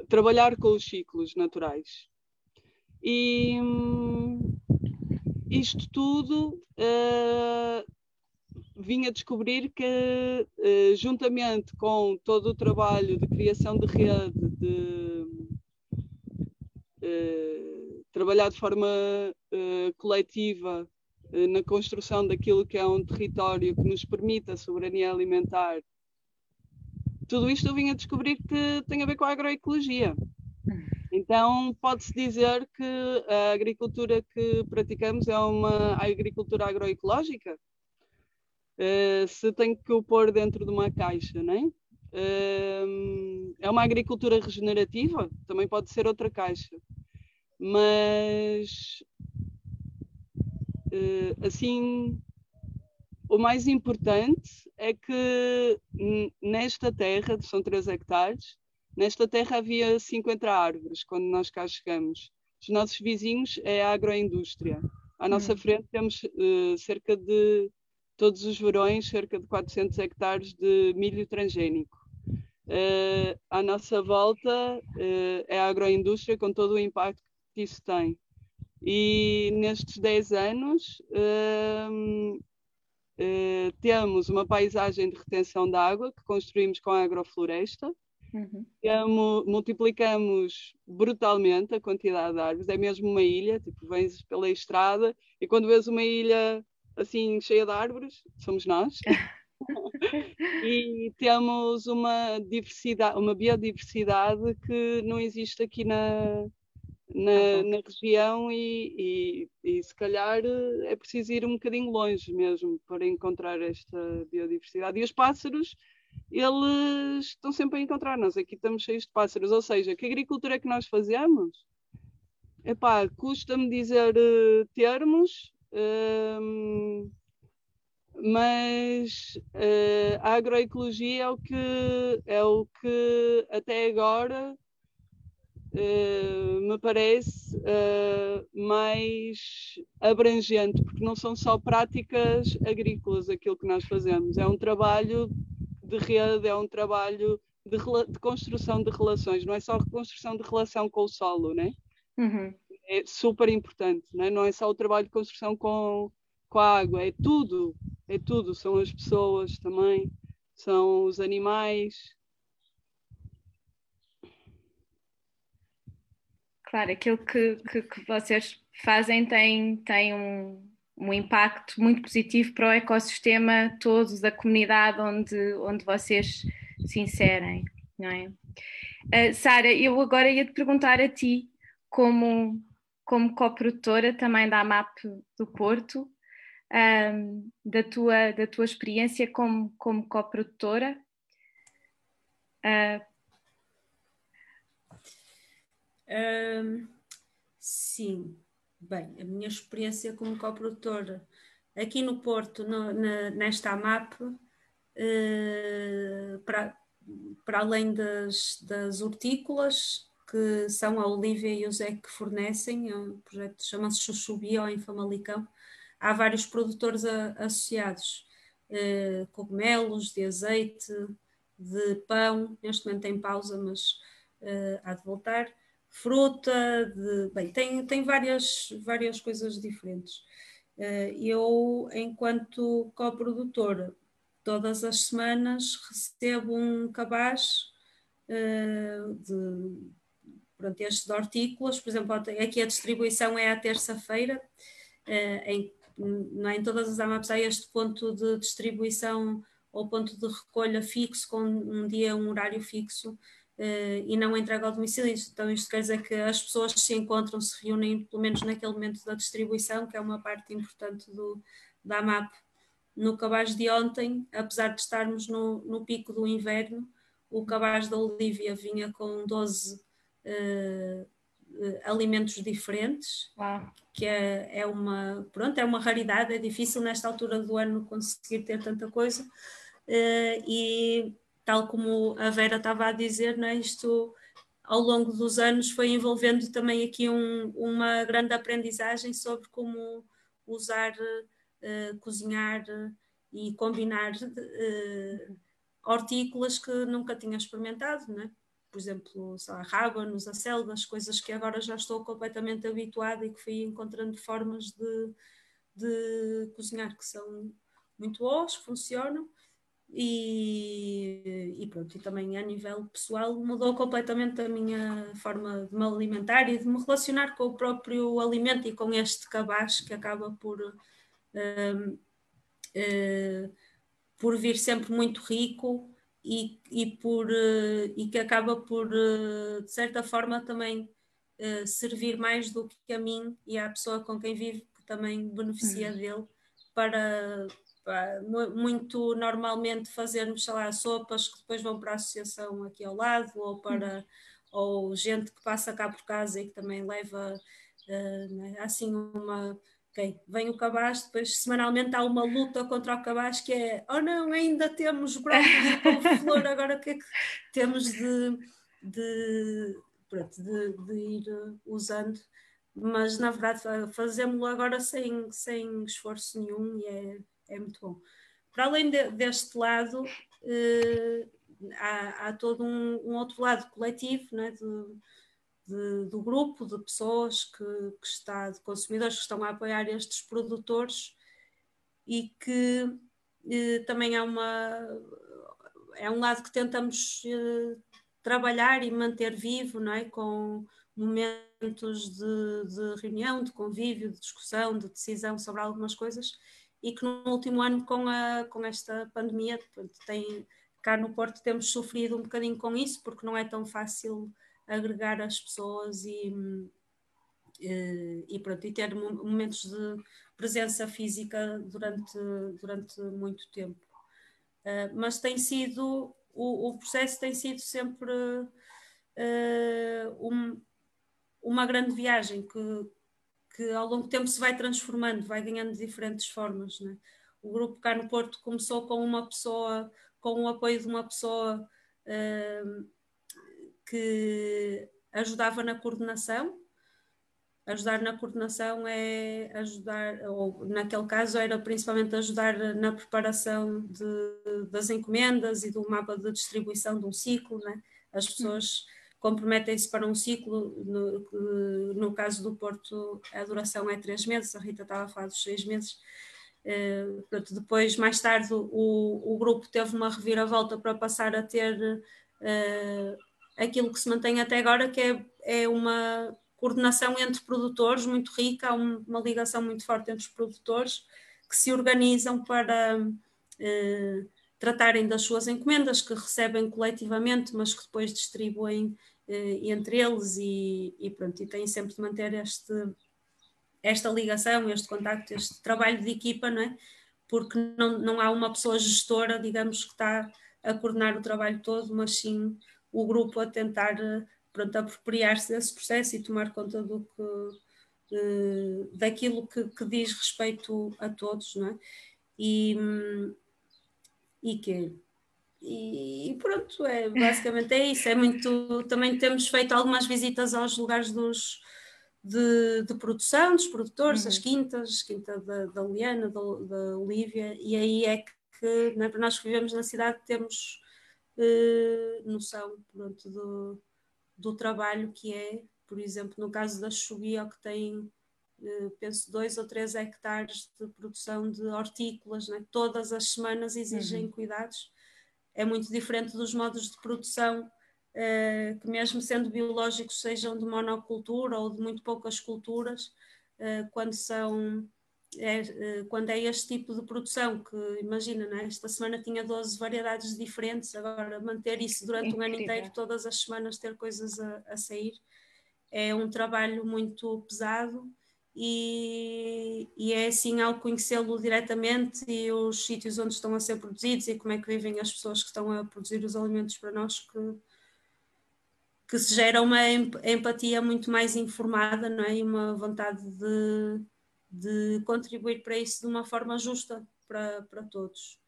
trabalhar com os ciclos naturais. E um, isto tudo uh, vim a descobrir que, uh, juntamente com todo o trabalho de criação de rede, de uh, trabalhar de forma coletiva na construção daquilo que é um território que nos permita a soberania alimentar tudo isto eu vim a descobrir que tem a ver com a agroecologia. Então, pode-se dizer que a agricultura que praticamos é uma agricultura agroecológica? Uh, se tenho que o pôr dentro de uma caixa, não é? Uh, é uma agricultura regenerativa? Também pode ser outra caixa. Mas, uh, assim, o mais importante é que nesta terra, são 3 hectares, nesta terra havia 50 árvores quando nós cá chegamos. Os nossos vizinhos é a agroindústria. À nossa uhum. frente temos uh, cerca de, todos os verões, cerca de 400 hectares de milho transgênico. Uh, à nossa volta uh, é a agroindústria com todo o impacto que isso tem. E nestes 10 anos Uh, temos uma paisagem de retenção de água que construímos com a agrofloresta. Uhum. Temos, multiplicamos brutalmente a quantidade de árvores, é mesmo uma ilha, tipo, vens pela estrada e quando vês uma ilha assim cheia de árvores, somos nós. e temos uma diversidade, uma biodiversidade que não existe aqui na, na, na região e, e, e, se calhar é preciso ir um bocadinho longe mesmo para encontrar esta biodiversidade. E os pássaros, eles estão sempre a encontrar. Nós aqui estamos cheios de pássaros, ou seja, que agricultura é que nós fazemos? Epá, custa-me dizer uh, termos, uh, mas uh, a agroecologia é o que é o que até agora uh, me parece uh, mais abrangente, porque não são só práticas agrícolas aquilo que nós fazemos, é um trabalho de rede, é um trabalho de, de construção de relações, não é só reconstrução de relação com o solo, né? Uhum. É super importante, né? não é só o trabalho de construção com, com a água, é tudo, é tudo, são as pessoas também, são os animais,
Claro, aquilo que, que, que vocês fazem tem, tem um, um impacto muito positivo para o ecossistema todo da comunidade onde, onde vocês se inserem, não é? Uh, Sara, eu agora ia te perguntar a ti, como, como coprodutora também da AMAP do Porto, um, da, tua, da tua experiência como, como coprodutora. Uh,
sim, bem, a minha experiência como coprodutora aqui no Porto, no, na, nesta AMAP, uh, para, para além das, das hortícolas, que são a Olívia e o Zé que fornecem, é um projeto chama-se Chuchubia em Famalicão, há vários produtores a, associados, uh, cogumelos, de azeite, de pão, neste momento tem pausa, mas uh, há de voltar fruta, de, bem, tem, tem várias, várias coisas diferentes. Eh, eu, enquanto coprodutora, todas as semanas recebo um cabaz eh, de pronto, estes hortícolas, por exemplo, aqui a distribuição é à terça-feira, eh, em, não é, em todas as AMAPs há este ponto de distribuição ou ponto de recolha fixo, com um dia, um horário fixo, uh, e não entrega ao domicílio. Então, isto quer dizer que as pessoas se encontram, se reúnem, pelo menos naquele momento da distribuição, que é uma parte importante do, da MAP. no cabaz de ontem, apesar de estarmos no, no pico do inverno, o cabaz da Olívia vinha com 12 uh, alimentos diferentes,
Uau.
que é, é, uma, pronto, é uma raridade, é difícil nesta altura do ano conseguir ter tanta coisa. Uh, e tal como a Vera estava a dizer, né, isto ao longo dos anos foi envolvendo também aqui um, uma grande aprendizagem sobre como usar, uh, cozinhar e combinar uh, hortícolas que nunca tinha experimentado, né? Por exemplo, sei lá, rábanos, acelgas, coisas que agora já estou completamente habituada e que fui encontrando formas de, de cozinhar que são muito boas, funcionam e, e, pronto, e também a nível pessoal mudou completamente a minha forma de me alimentar e de me relacionar com o próprio alimento e com este cabaz que acaba por, uh, por vir sempre muito rico e, e, por, uh, e que acaba por, uh, de certa forma, também servir mais do que a mim e à pessoa com quem vivo, que também beneficia uhum. dele para muito normalmente fazermos, sei lá, sopas que depois vão para a associação aqui ao lado, ou para ou gente que passa cá por casa e que também leva uh, assim uma. Vem o cabaz, depois semanalmente há uma luta contra o cabaz que é oh não, ainda temos brócolis com flor, agora o que é que temos de, de, pronto, de, de ir usando mas na verdade fazemos-lo agora sem, sem esforço nenhum e é, é muito bom. Para além de, deste lado, eh, há, há, todo um, um, outro lado coletivo né, de, de, do grupo de pessoas que, que, está, de consumidores que estão a apoiar estes produtores e que eh, também é uma é um lado que tentamos eh, trabalhar e manter vivo, não é? com momentos de, de, reunião, de convívio, de discussão, de decisão sobre algumas coisas e que no último ano com, a, com esta pandemia tem, cá no Porto temos sofrido um bocadinho com isso porque não é tão fácil agregar as pessoas e, e, e pronto, e ter momentos de presença física durante, durante muito tempo. Uh, mas tem sido, o, o, processo tem sido sempre uh, um, uma grande viagem que, que ao longo do tempo se vai transformando, vai ganhando diferentes formas. Né? O grupo cá no Porto começou com uma pessoa, com o apoio de uma pessoa uh, que ajudava na coordenação. Ajudar na coordenação é ajudar, ou naquele caso era principalmente ajudar na preparação de, das encomendas e do mapa de distribuição de um ciclo. Né? As pessoas comprometem-se para um ciclo, no, no, caso do Porto a duração é três meses, a Rita estava a falar dos seis meses, uh, portanto, depois mais tarde o, o grupo teve uma reviravolta para passar a ter uh, aquilo que se mantém até agora, que é, é uma coordenação entre produtores muito rica, há uma ligação muito forte entre os produtores que se organizam para uh, tratarem das suas encomendas que recebem coletivamente, mas que depois distribuem eh, entre eles e, e, pronto, e têm sempre de manter este, esta ligação, este contacto, este trabalho de equipa, não é? Porque não, não há uma pessoa gestora, digamos, que está a coordenar o trabalho todo, mas sim o grupo a tentar eh, pronto, apropriar-se desse processo e tomar conta do que, eh, daquilo que, que, diz respeito a todos, não é? E, e que e, pronto, é, basicamente é isso. É muito. Também temos feito algumas visitas aos lugares dos, de, de produção, dos produtores, uhum. as quintas, quinta da, da Liana, da, da Olívia, e aí é que né, para nós que vivemos na cidade temos noção pronto, do, do trabalho que é, por exemplo, no caso da Chubia, que tem eh, penso, dois ou três hectares de produção de hortícolas, né? todas as semanas exigem uhum. cuidados. É muito diferente dos modos de produção uh, que, mesmo sendo biológicos, sejam de monocultura ou de muito poucas culturas, uh, quando são. É, quando é este tipo de produção, que imagina, né? esta semana tinha 12 variedades diferentes, agora manter isso durante Incrível. um ano inteiro, todas as semanas ter coisas a, a sair, é um trabalho muito pesado e, e, é assim ao conhecê-lo diretamente e os sítios onde estão a ser produzidos e como é que vivem as pessoas que estão a produzir os alimentos para nós que, que se gera uma empatia muito mais informada não é? e uma vontade de, de contribuir para isso de uma forma justa para, para todos,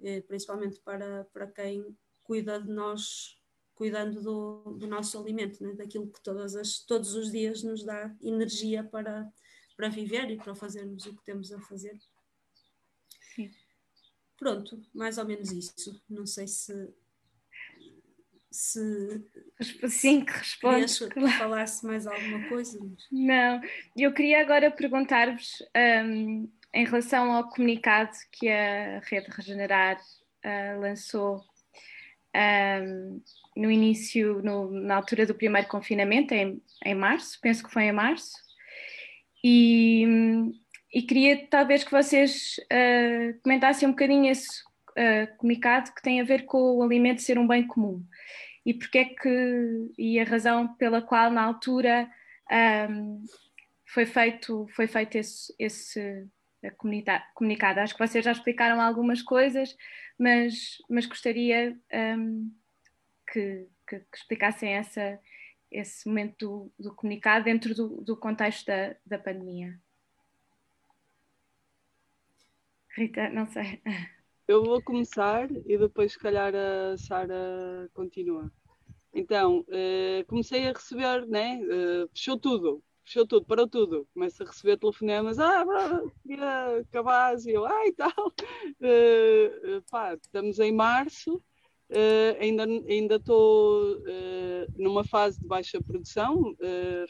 eh, principalmente para, para quem cuida de nós, cuidando do, do nosso alimento, né? daquilo que todas as, todos os dias nos dá energia para, para viver e para fazermos o que temos a fazer. Sim. Pronto, mais ou menos isso. Não sei se. Se.
Sim, que respondes.
Que claro. falasse mais alguma coisa. Mas...
Não, eu queria agora perguntar-vos um, em relação ao comunicado que a Rede Regenerar uh, lançou um, no início, no, na altura do primeiro confinamento, em, em março, penso que foi em março, e, e queria talvez que vocês uh, comentassem um bocadinho esse uh, comunicado que tem a ver com o alimento ser um bem comum e porque é que e a razão pela qual na altura um, foi feito foi feito esse, esse comunicado. Acho que vocês já explicaram algumas coisas, mas, mas gostaria um, que, que, que, explicassem essa, esse momento do, do comunicado dentro do, do contexto da, da pandemia. Rita, não sei.
Eu vou começar e depois, se calhar, a Sara continua. Então, uh, comecei a receber, né? Uh, fechou tudo fechou tudo, parou tudo. Começa a receber telefonemas, ah, queria acabar, e eu, ah, e tal. Uh, pá, estamos em março, ainda ainda estou numa fase de baixa produção.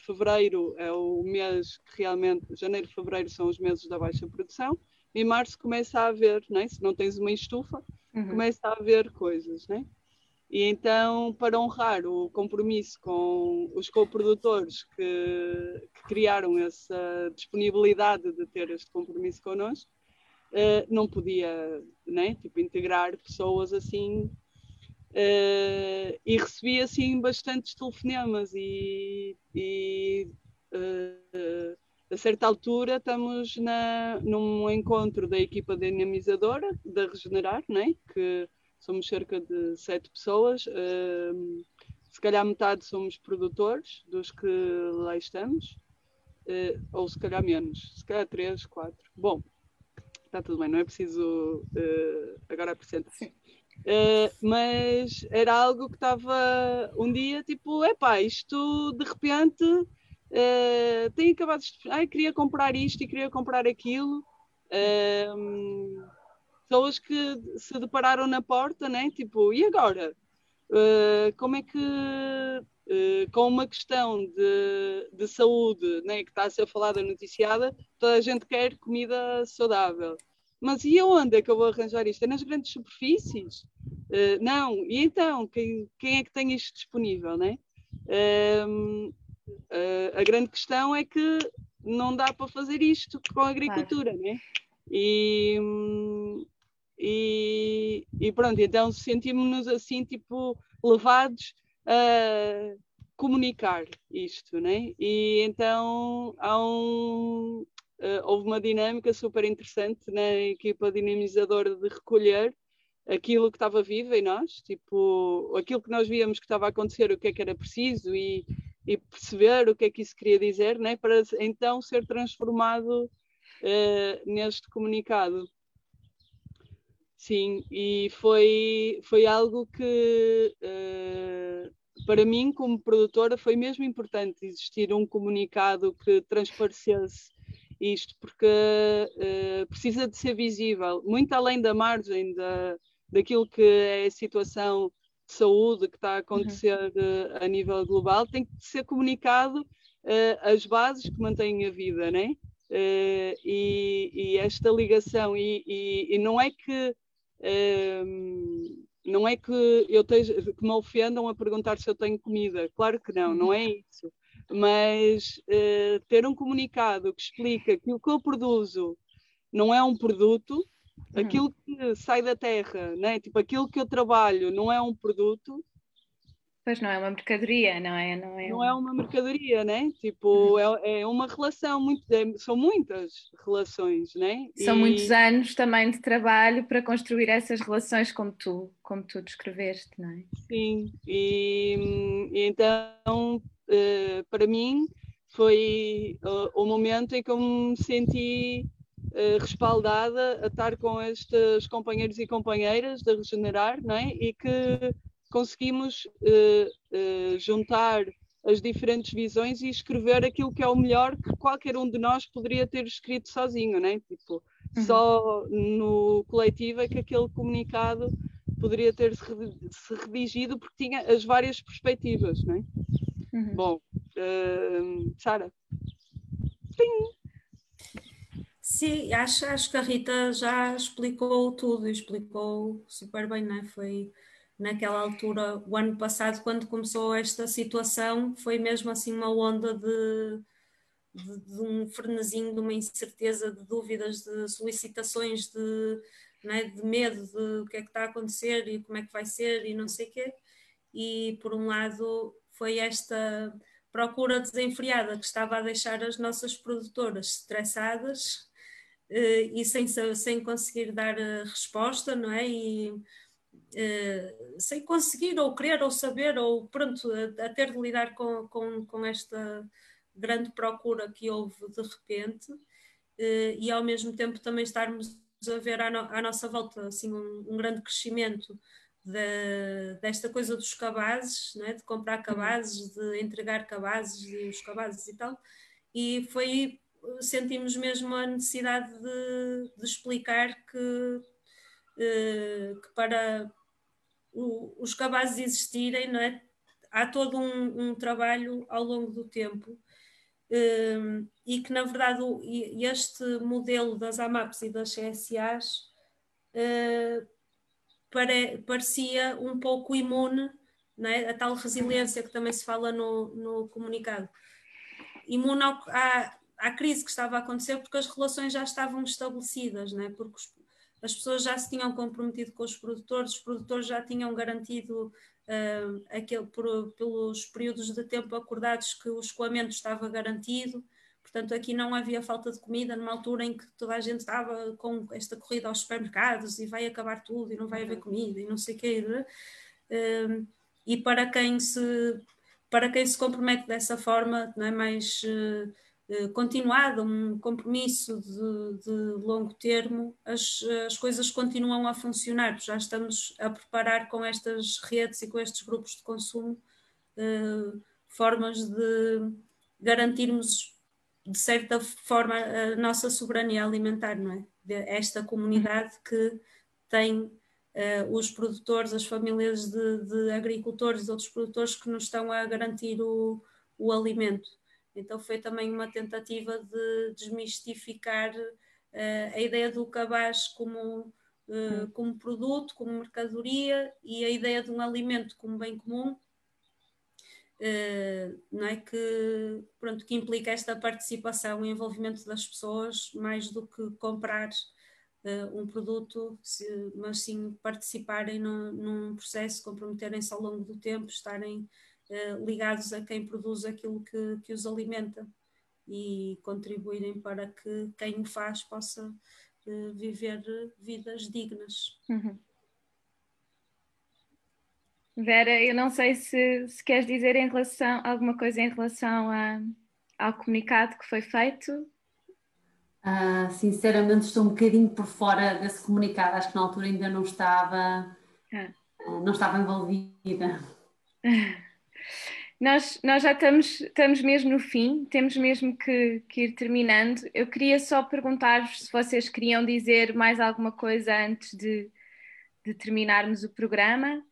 fevereiro é o mês que realmente, janeiro e fevereiro são os meses da baixa produção. Em março começa a haver, né? se não tens uma estufa, uhum. começa a haver coisas, né? E então, para honrar o compromisso com os coprodutores que, que criaram essa disponibilidade de ter este compromisso connosco, uh, não podia né, tipo, integrar pessoas assim. Uh, e recebi assim bastantes telefonemas e, e uh, a certa altura estamos na, num encontro da equipa dinamizadora da Regenerar, né, que somos cerca de sete pessoas. Uh, se calhar metade somos produtores dos que lá estamos, uh, ou se calhar menos, se calhar três, quatro. Bom, está tudo bem, não é preciso uh, agora apresentar. Uh, mas era algo que estava um dia tipo, epá, isto de repente uh, acabado de. Ai, queria comprar isto e queria comprar aquilo. Uh, pessoas que se depararam na porta, né? Tipo, e agora? Uh, como é que, uh, com uma questão de, de saúde, né, que está a ser falada, noticiada, toda a gente quer comida saudável. Mas e aonde é que eu vou arranjar isto? É nas grandes superfícies? Uh, não. E então, quem, quem é que tem isto disponível, né? A grande questão é que não dá para fazer isto com a agricultura, claro. né? E, e, e pronto, então sentimos-nos assim, tipo, levados a comunicar isto, né? E então há um, uh, houve uma dinâmica super interessante na equipa dinamizadora de recolher aquilo que estava vivo em nós, tipo, aquilo que nós víamos que estava a acontecer, o que é que era preciso e, e perceber o que é que isso queria dizer, né? Para então ser transformado uh, neste comunicado. Sim, e foi, foi algo que uh, para mim, como produtora, foi mesmo importante existir um comunicado que transparecesse isto, porque uh, precisa de ser visível, muito além da margem da, daquilo que é a situação de saúde que está a uhum. acontecer uhum. a nível global, tem que ser comunicado uh, as bases que mantêm a vida, né? Uh, e, e, esta ligação, e, e, e, não é que não é que eu esteja, que me ofendam a perguntar se eu tenho comida, claro que não, não é isso. Mas uh, ter um comunicado que explica que o que eu produzo não é um produto, uhum. Aquilo que sai da terra, né? tipo aquilo que eu trabalho não é um produto,
Pois não é uma mercadoria, não é? Não é,
não é uma mercadoria, né? Tipo, é, é uma relação, muito, é, são muitas relações, né?
São e... muitos anos também de trabalho para construir essas relações como tu, como tu descreveste, não é?
Sim, e, e então, uh, para mim, foi uh, o momento em que eu me senti uh, respaldada a estar com estes companheiros e companheiras da Regenerar, não é? E que conseguimos uh, uh, juntar as diferentes visões e escrever aquilo que é o melhor que qualquer um de nós poderia ter escrito sozinho, né? Tipo, uhum. só no coletivo é que aquele comunicado poderia ter se redigido porque tinha as várias perspectivas, né? Uhum. Bom, uh, Sara.
Sim, acho, acho que a Rita já explicou tudo, explicou super bem, né? Foi naquela altura, o ano passado, quando começou esta situação, foi mesmo assim uma onda de, de, de um frenesim, de uma incerteza, de dúvidas, de solicitações, de, é, de medo de o que é que está a acontecer e como é que vai ser e não sei o quê. E por um lado foi esta procura desenfreada que estava a deixar as nossas produtoras estressadas e sem, sem conseguir dar resposta, não é? E, uh, sem conseguir ou querer ou saber ou pronto, a, a, ter de lidar com, com, com esta grande procura que houve de repente e ao mesmo tempo também estarmos a ver à, no, à nossa volta assim um, um grande crescimento de, desta coisa dos cabazes, né? de comprar cabazes, de entregar cabazes e os cabazes e tal, e foi sentimos mesmo a necessidade de, de explicar que, eh, que para o, os cabazes existirem, não é? há todo um, um trabalho ao longo do tempo um, e que, na verdade, o, este modelo das AMAPs e das CSAs uh, pare, parecia um pouco imune é? a tal resiliência que também se fala no, no comunicado. Imune ao, à, à crise que estava a acontecer porque as relações já estavam estabelecidas, não é? porque os, as pessoas já se tinham comprometido com os produtores, os produtores já tinham garantido uh, aquele, por, pelos períodos de tempo acordados que o escoamento estava garantido. Portanto, aqui não havia falta de comida numa altura em que toda a gente estava com esta corrida aos supermercados e vai acabar tudo e não vai haver uhum. comida e não sei o quê. Uh, e para quem se para quem se compromete dessa forma, não é mais uh, eh, continuado, um compromisso de, de longo termo, as, as, coisas continuam a funcionar. Já estamos a preparar com estas redes e com estes grupos de consumo eh, formas de garantirmos, de certa forma, a nossa soberania alimentar, não é? De esta comunidade que tem Uh, os produtores, as famílias de, de, agricultores e outros produtores que nos estão a garantir o, o alimento. Então foi também uma tentativa de desmistificar uh, a ideia do cabaz como, uh, como produto, como mercadoria e a ideia de um alimento como bem comum, uh, não é? que, pronto, que implica esta participação e envolvimento das pessoas mais do que comprar um produto, mas sim participarem num processo, comprometerem-se ao longo do tempo, estarem ligados a quem produz aquilo que, que os alimenta e contribuírem para que quem o faz possa uh, viver vidas dignas.
Uhum. Vera, eu não sei se, se queres dizer em relação, alguma coisa em relação a, ao comunicado que foi feito.
Uh, sinceramente estou um bocadinho por fora desse comunicado, acho que na altura ainda não estava, ah. uh, não estava envolvida.
Nós, nós já estamos, estamos mesmo no fim, temos mesmo que, que ir terminando. Eu queria só perguntar-vos se vocês queriam dizer mais alguma coisa antes de, de terminarmos o programa.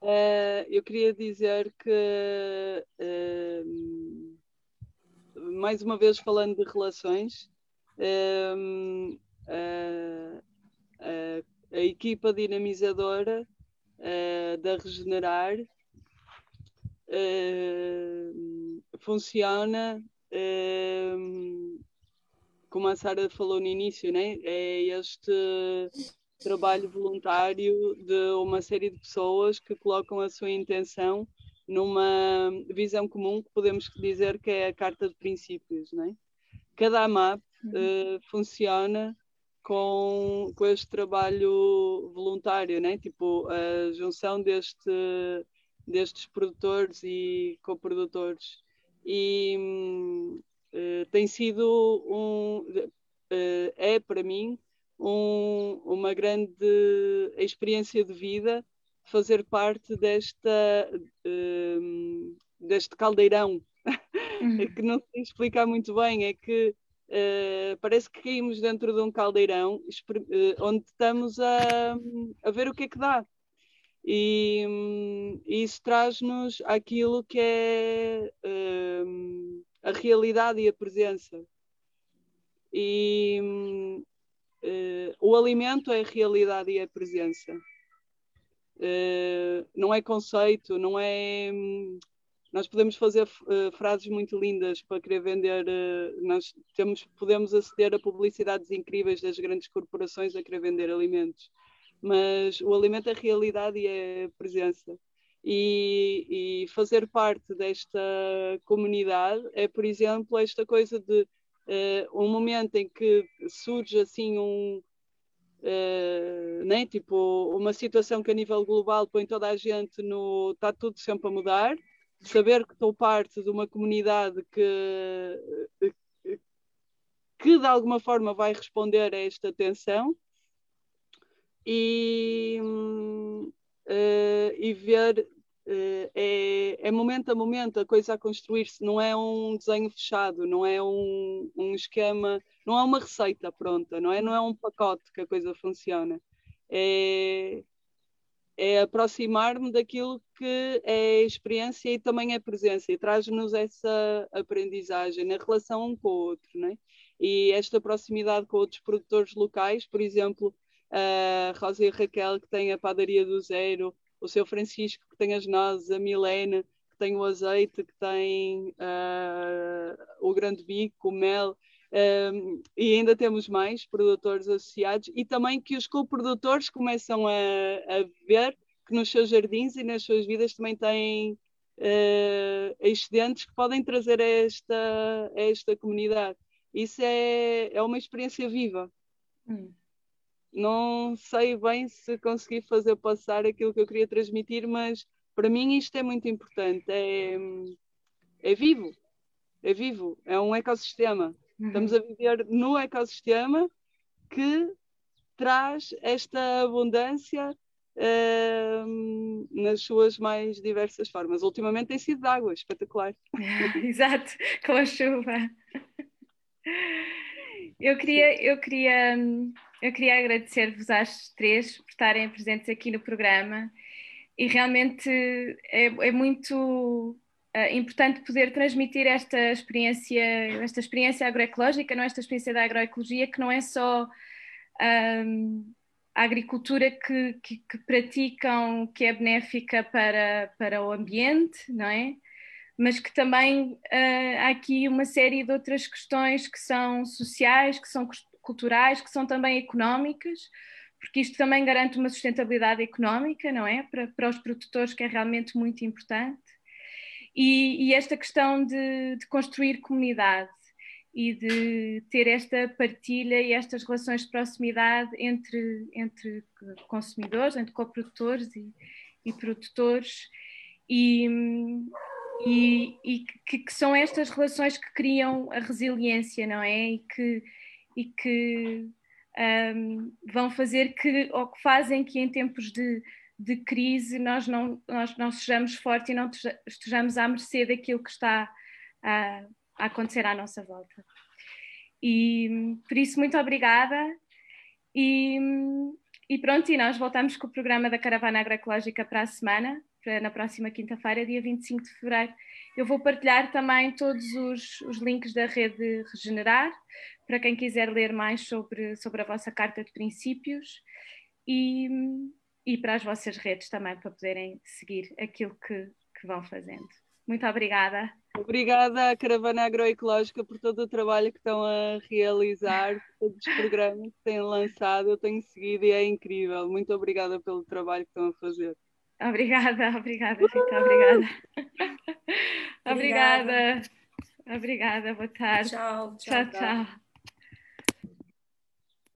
Uh, eu queria dizer que, uh, mais uma vez falando de relações, uh, a equipa dinamizadora uh, da Regenerar uh, funciona uh, como a Sara falou no início, né? é este trabalho voluntário de uma série de pessoas que colocam a sua intenção numa visão comum que podemos dizer que é a carta de princípios, não é? Cada AMAP uh, funciona com, com este trabalho voluntário, né? tipo a junção deste, destes produtores e coprodutores. E uh, tem sido um, uh, é para mim um, uma grande experiência de vida fazer parte desta, uh, deste caldeirão, uhum. que não se explicar muito bem, é que Uh, parece que caímos dentro de um caldeirão uh, onde estamos a, a, ver o que é que dá. E, um, isso traz-nos aquilo que é uh, a realidade e a presença. E um, o alimento é a realidade e a presença. não é conceito, não é. Nós podemos fazer uh, frases muito lindas para querer vender, uh, nós temos, podemos aceder a publicidades incríveis das grandes corporações a querer vender alimentos, mas o alimento é realidade e é presença. E, e fazer parte desta comunidade é, por exemplo, esta coisa de uh, um momento em que surge assim um, Uh, né? tipo uma situação que a nível global põe toda a gente no está tudo sempre a mudar saber que estou parte de uma comunidade que, que de alguma forma vai responder a esta tensão e, uh, e ver uh, é, é, momento a momento a coisa a construir-se, não é um desenho fechado, não é um, um esquema, não é uma receita pronta, não é, não é um pacote que a coisa funciona. É, é aproximar-me daquilo que é experiência e também é presença e traz-nos essa aprendizagem na relação um com o outro, né? E esta proximidade com outros produtores locais, por exemplo, a Rosa e a Raquel que tem a padaria do zero, o seu Francisco que tem as nozes, a Milena que tem o azeite, que tem uh, o grande bico, o mel, um, e ainda temos mais produtores associados e também que os coprodutores começam a, a ver que nos seus jardins e nas suas vidas também têm uh, excedentes que podem trazer a esta, a esta comunidade. Isso é, é uma experiência viva. Hum. Não sei bem se consegui fazer passar aquilo que eu queria transmitir, mas para mim isto é muito importante. É, é vivo, é vivo, é um ecossistema. Estamos a viver no ecossistema que traz esta abundância uh, nas suas mais diversas formas. Ultimamente tem sido de água, espetacular.
Exato, com a chuva. Eu queria, eu queria, eu queria agradecer-vos às três por estarem presentes aqui no programa e realmente é, é muito é importante poder transmitir esta experiência, esta experiência agroecológica, não é? esta experiência da agroecologia, que não é só um, a agricultura que, que, que, praticam, que é benéfica para, para o ambiente, não é? Mas que também uh, há aqui uma série de outras questões que são sociais, que são culturais, que são também económicas, porque isto também garante uma sustentabilidade económica, não é? Para, para os produtores, que é realmente muito importante. E, e esta questão de, de, construir comunidade e de ter esta partilha e estas relações de proximidade entre, entre consumidores, entre coprodutores e, e produtores, e, e, e que, que, são estas relações que criam a resiliência, não é? E que, e que um, vão fazer que, ou que fazem que em tempos de de crise nós não, nós não sejamos fortes e não estejamos à mercê daquilo que está a, a acontecer à nossa volta. E por isso, muito obrigada. E, e pronto, e nós voltamos com o programa da Caravana Agroecológica para a semana, para, na próxima quinta-feira, dia 25 de fevereiro. Eu vou partilhar também todos os, os links da rede Regenerar, para quem quiser ler mais sobre, sobre a vossa carta de princípios. E, e para as vossas redes também, para poderem seguir aquilo que, que vão fazendo. Muito obrigada.
Obrigada à Caravana Agroecológica por todo o trabalho que estão a realizar, todos os programas que têm lançado, eu tenho seguido e é incrível. Muito obrigada pelo trabalho que estão a fazer.
Obrigada, obrigada, Rita, obrigada. obrigada. Obrigada, boa tarde.
Tchau,
tchau. tchau. tchau.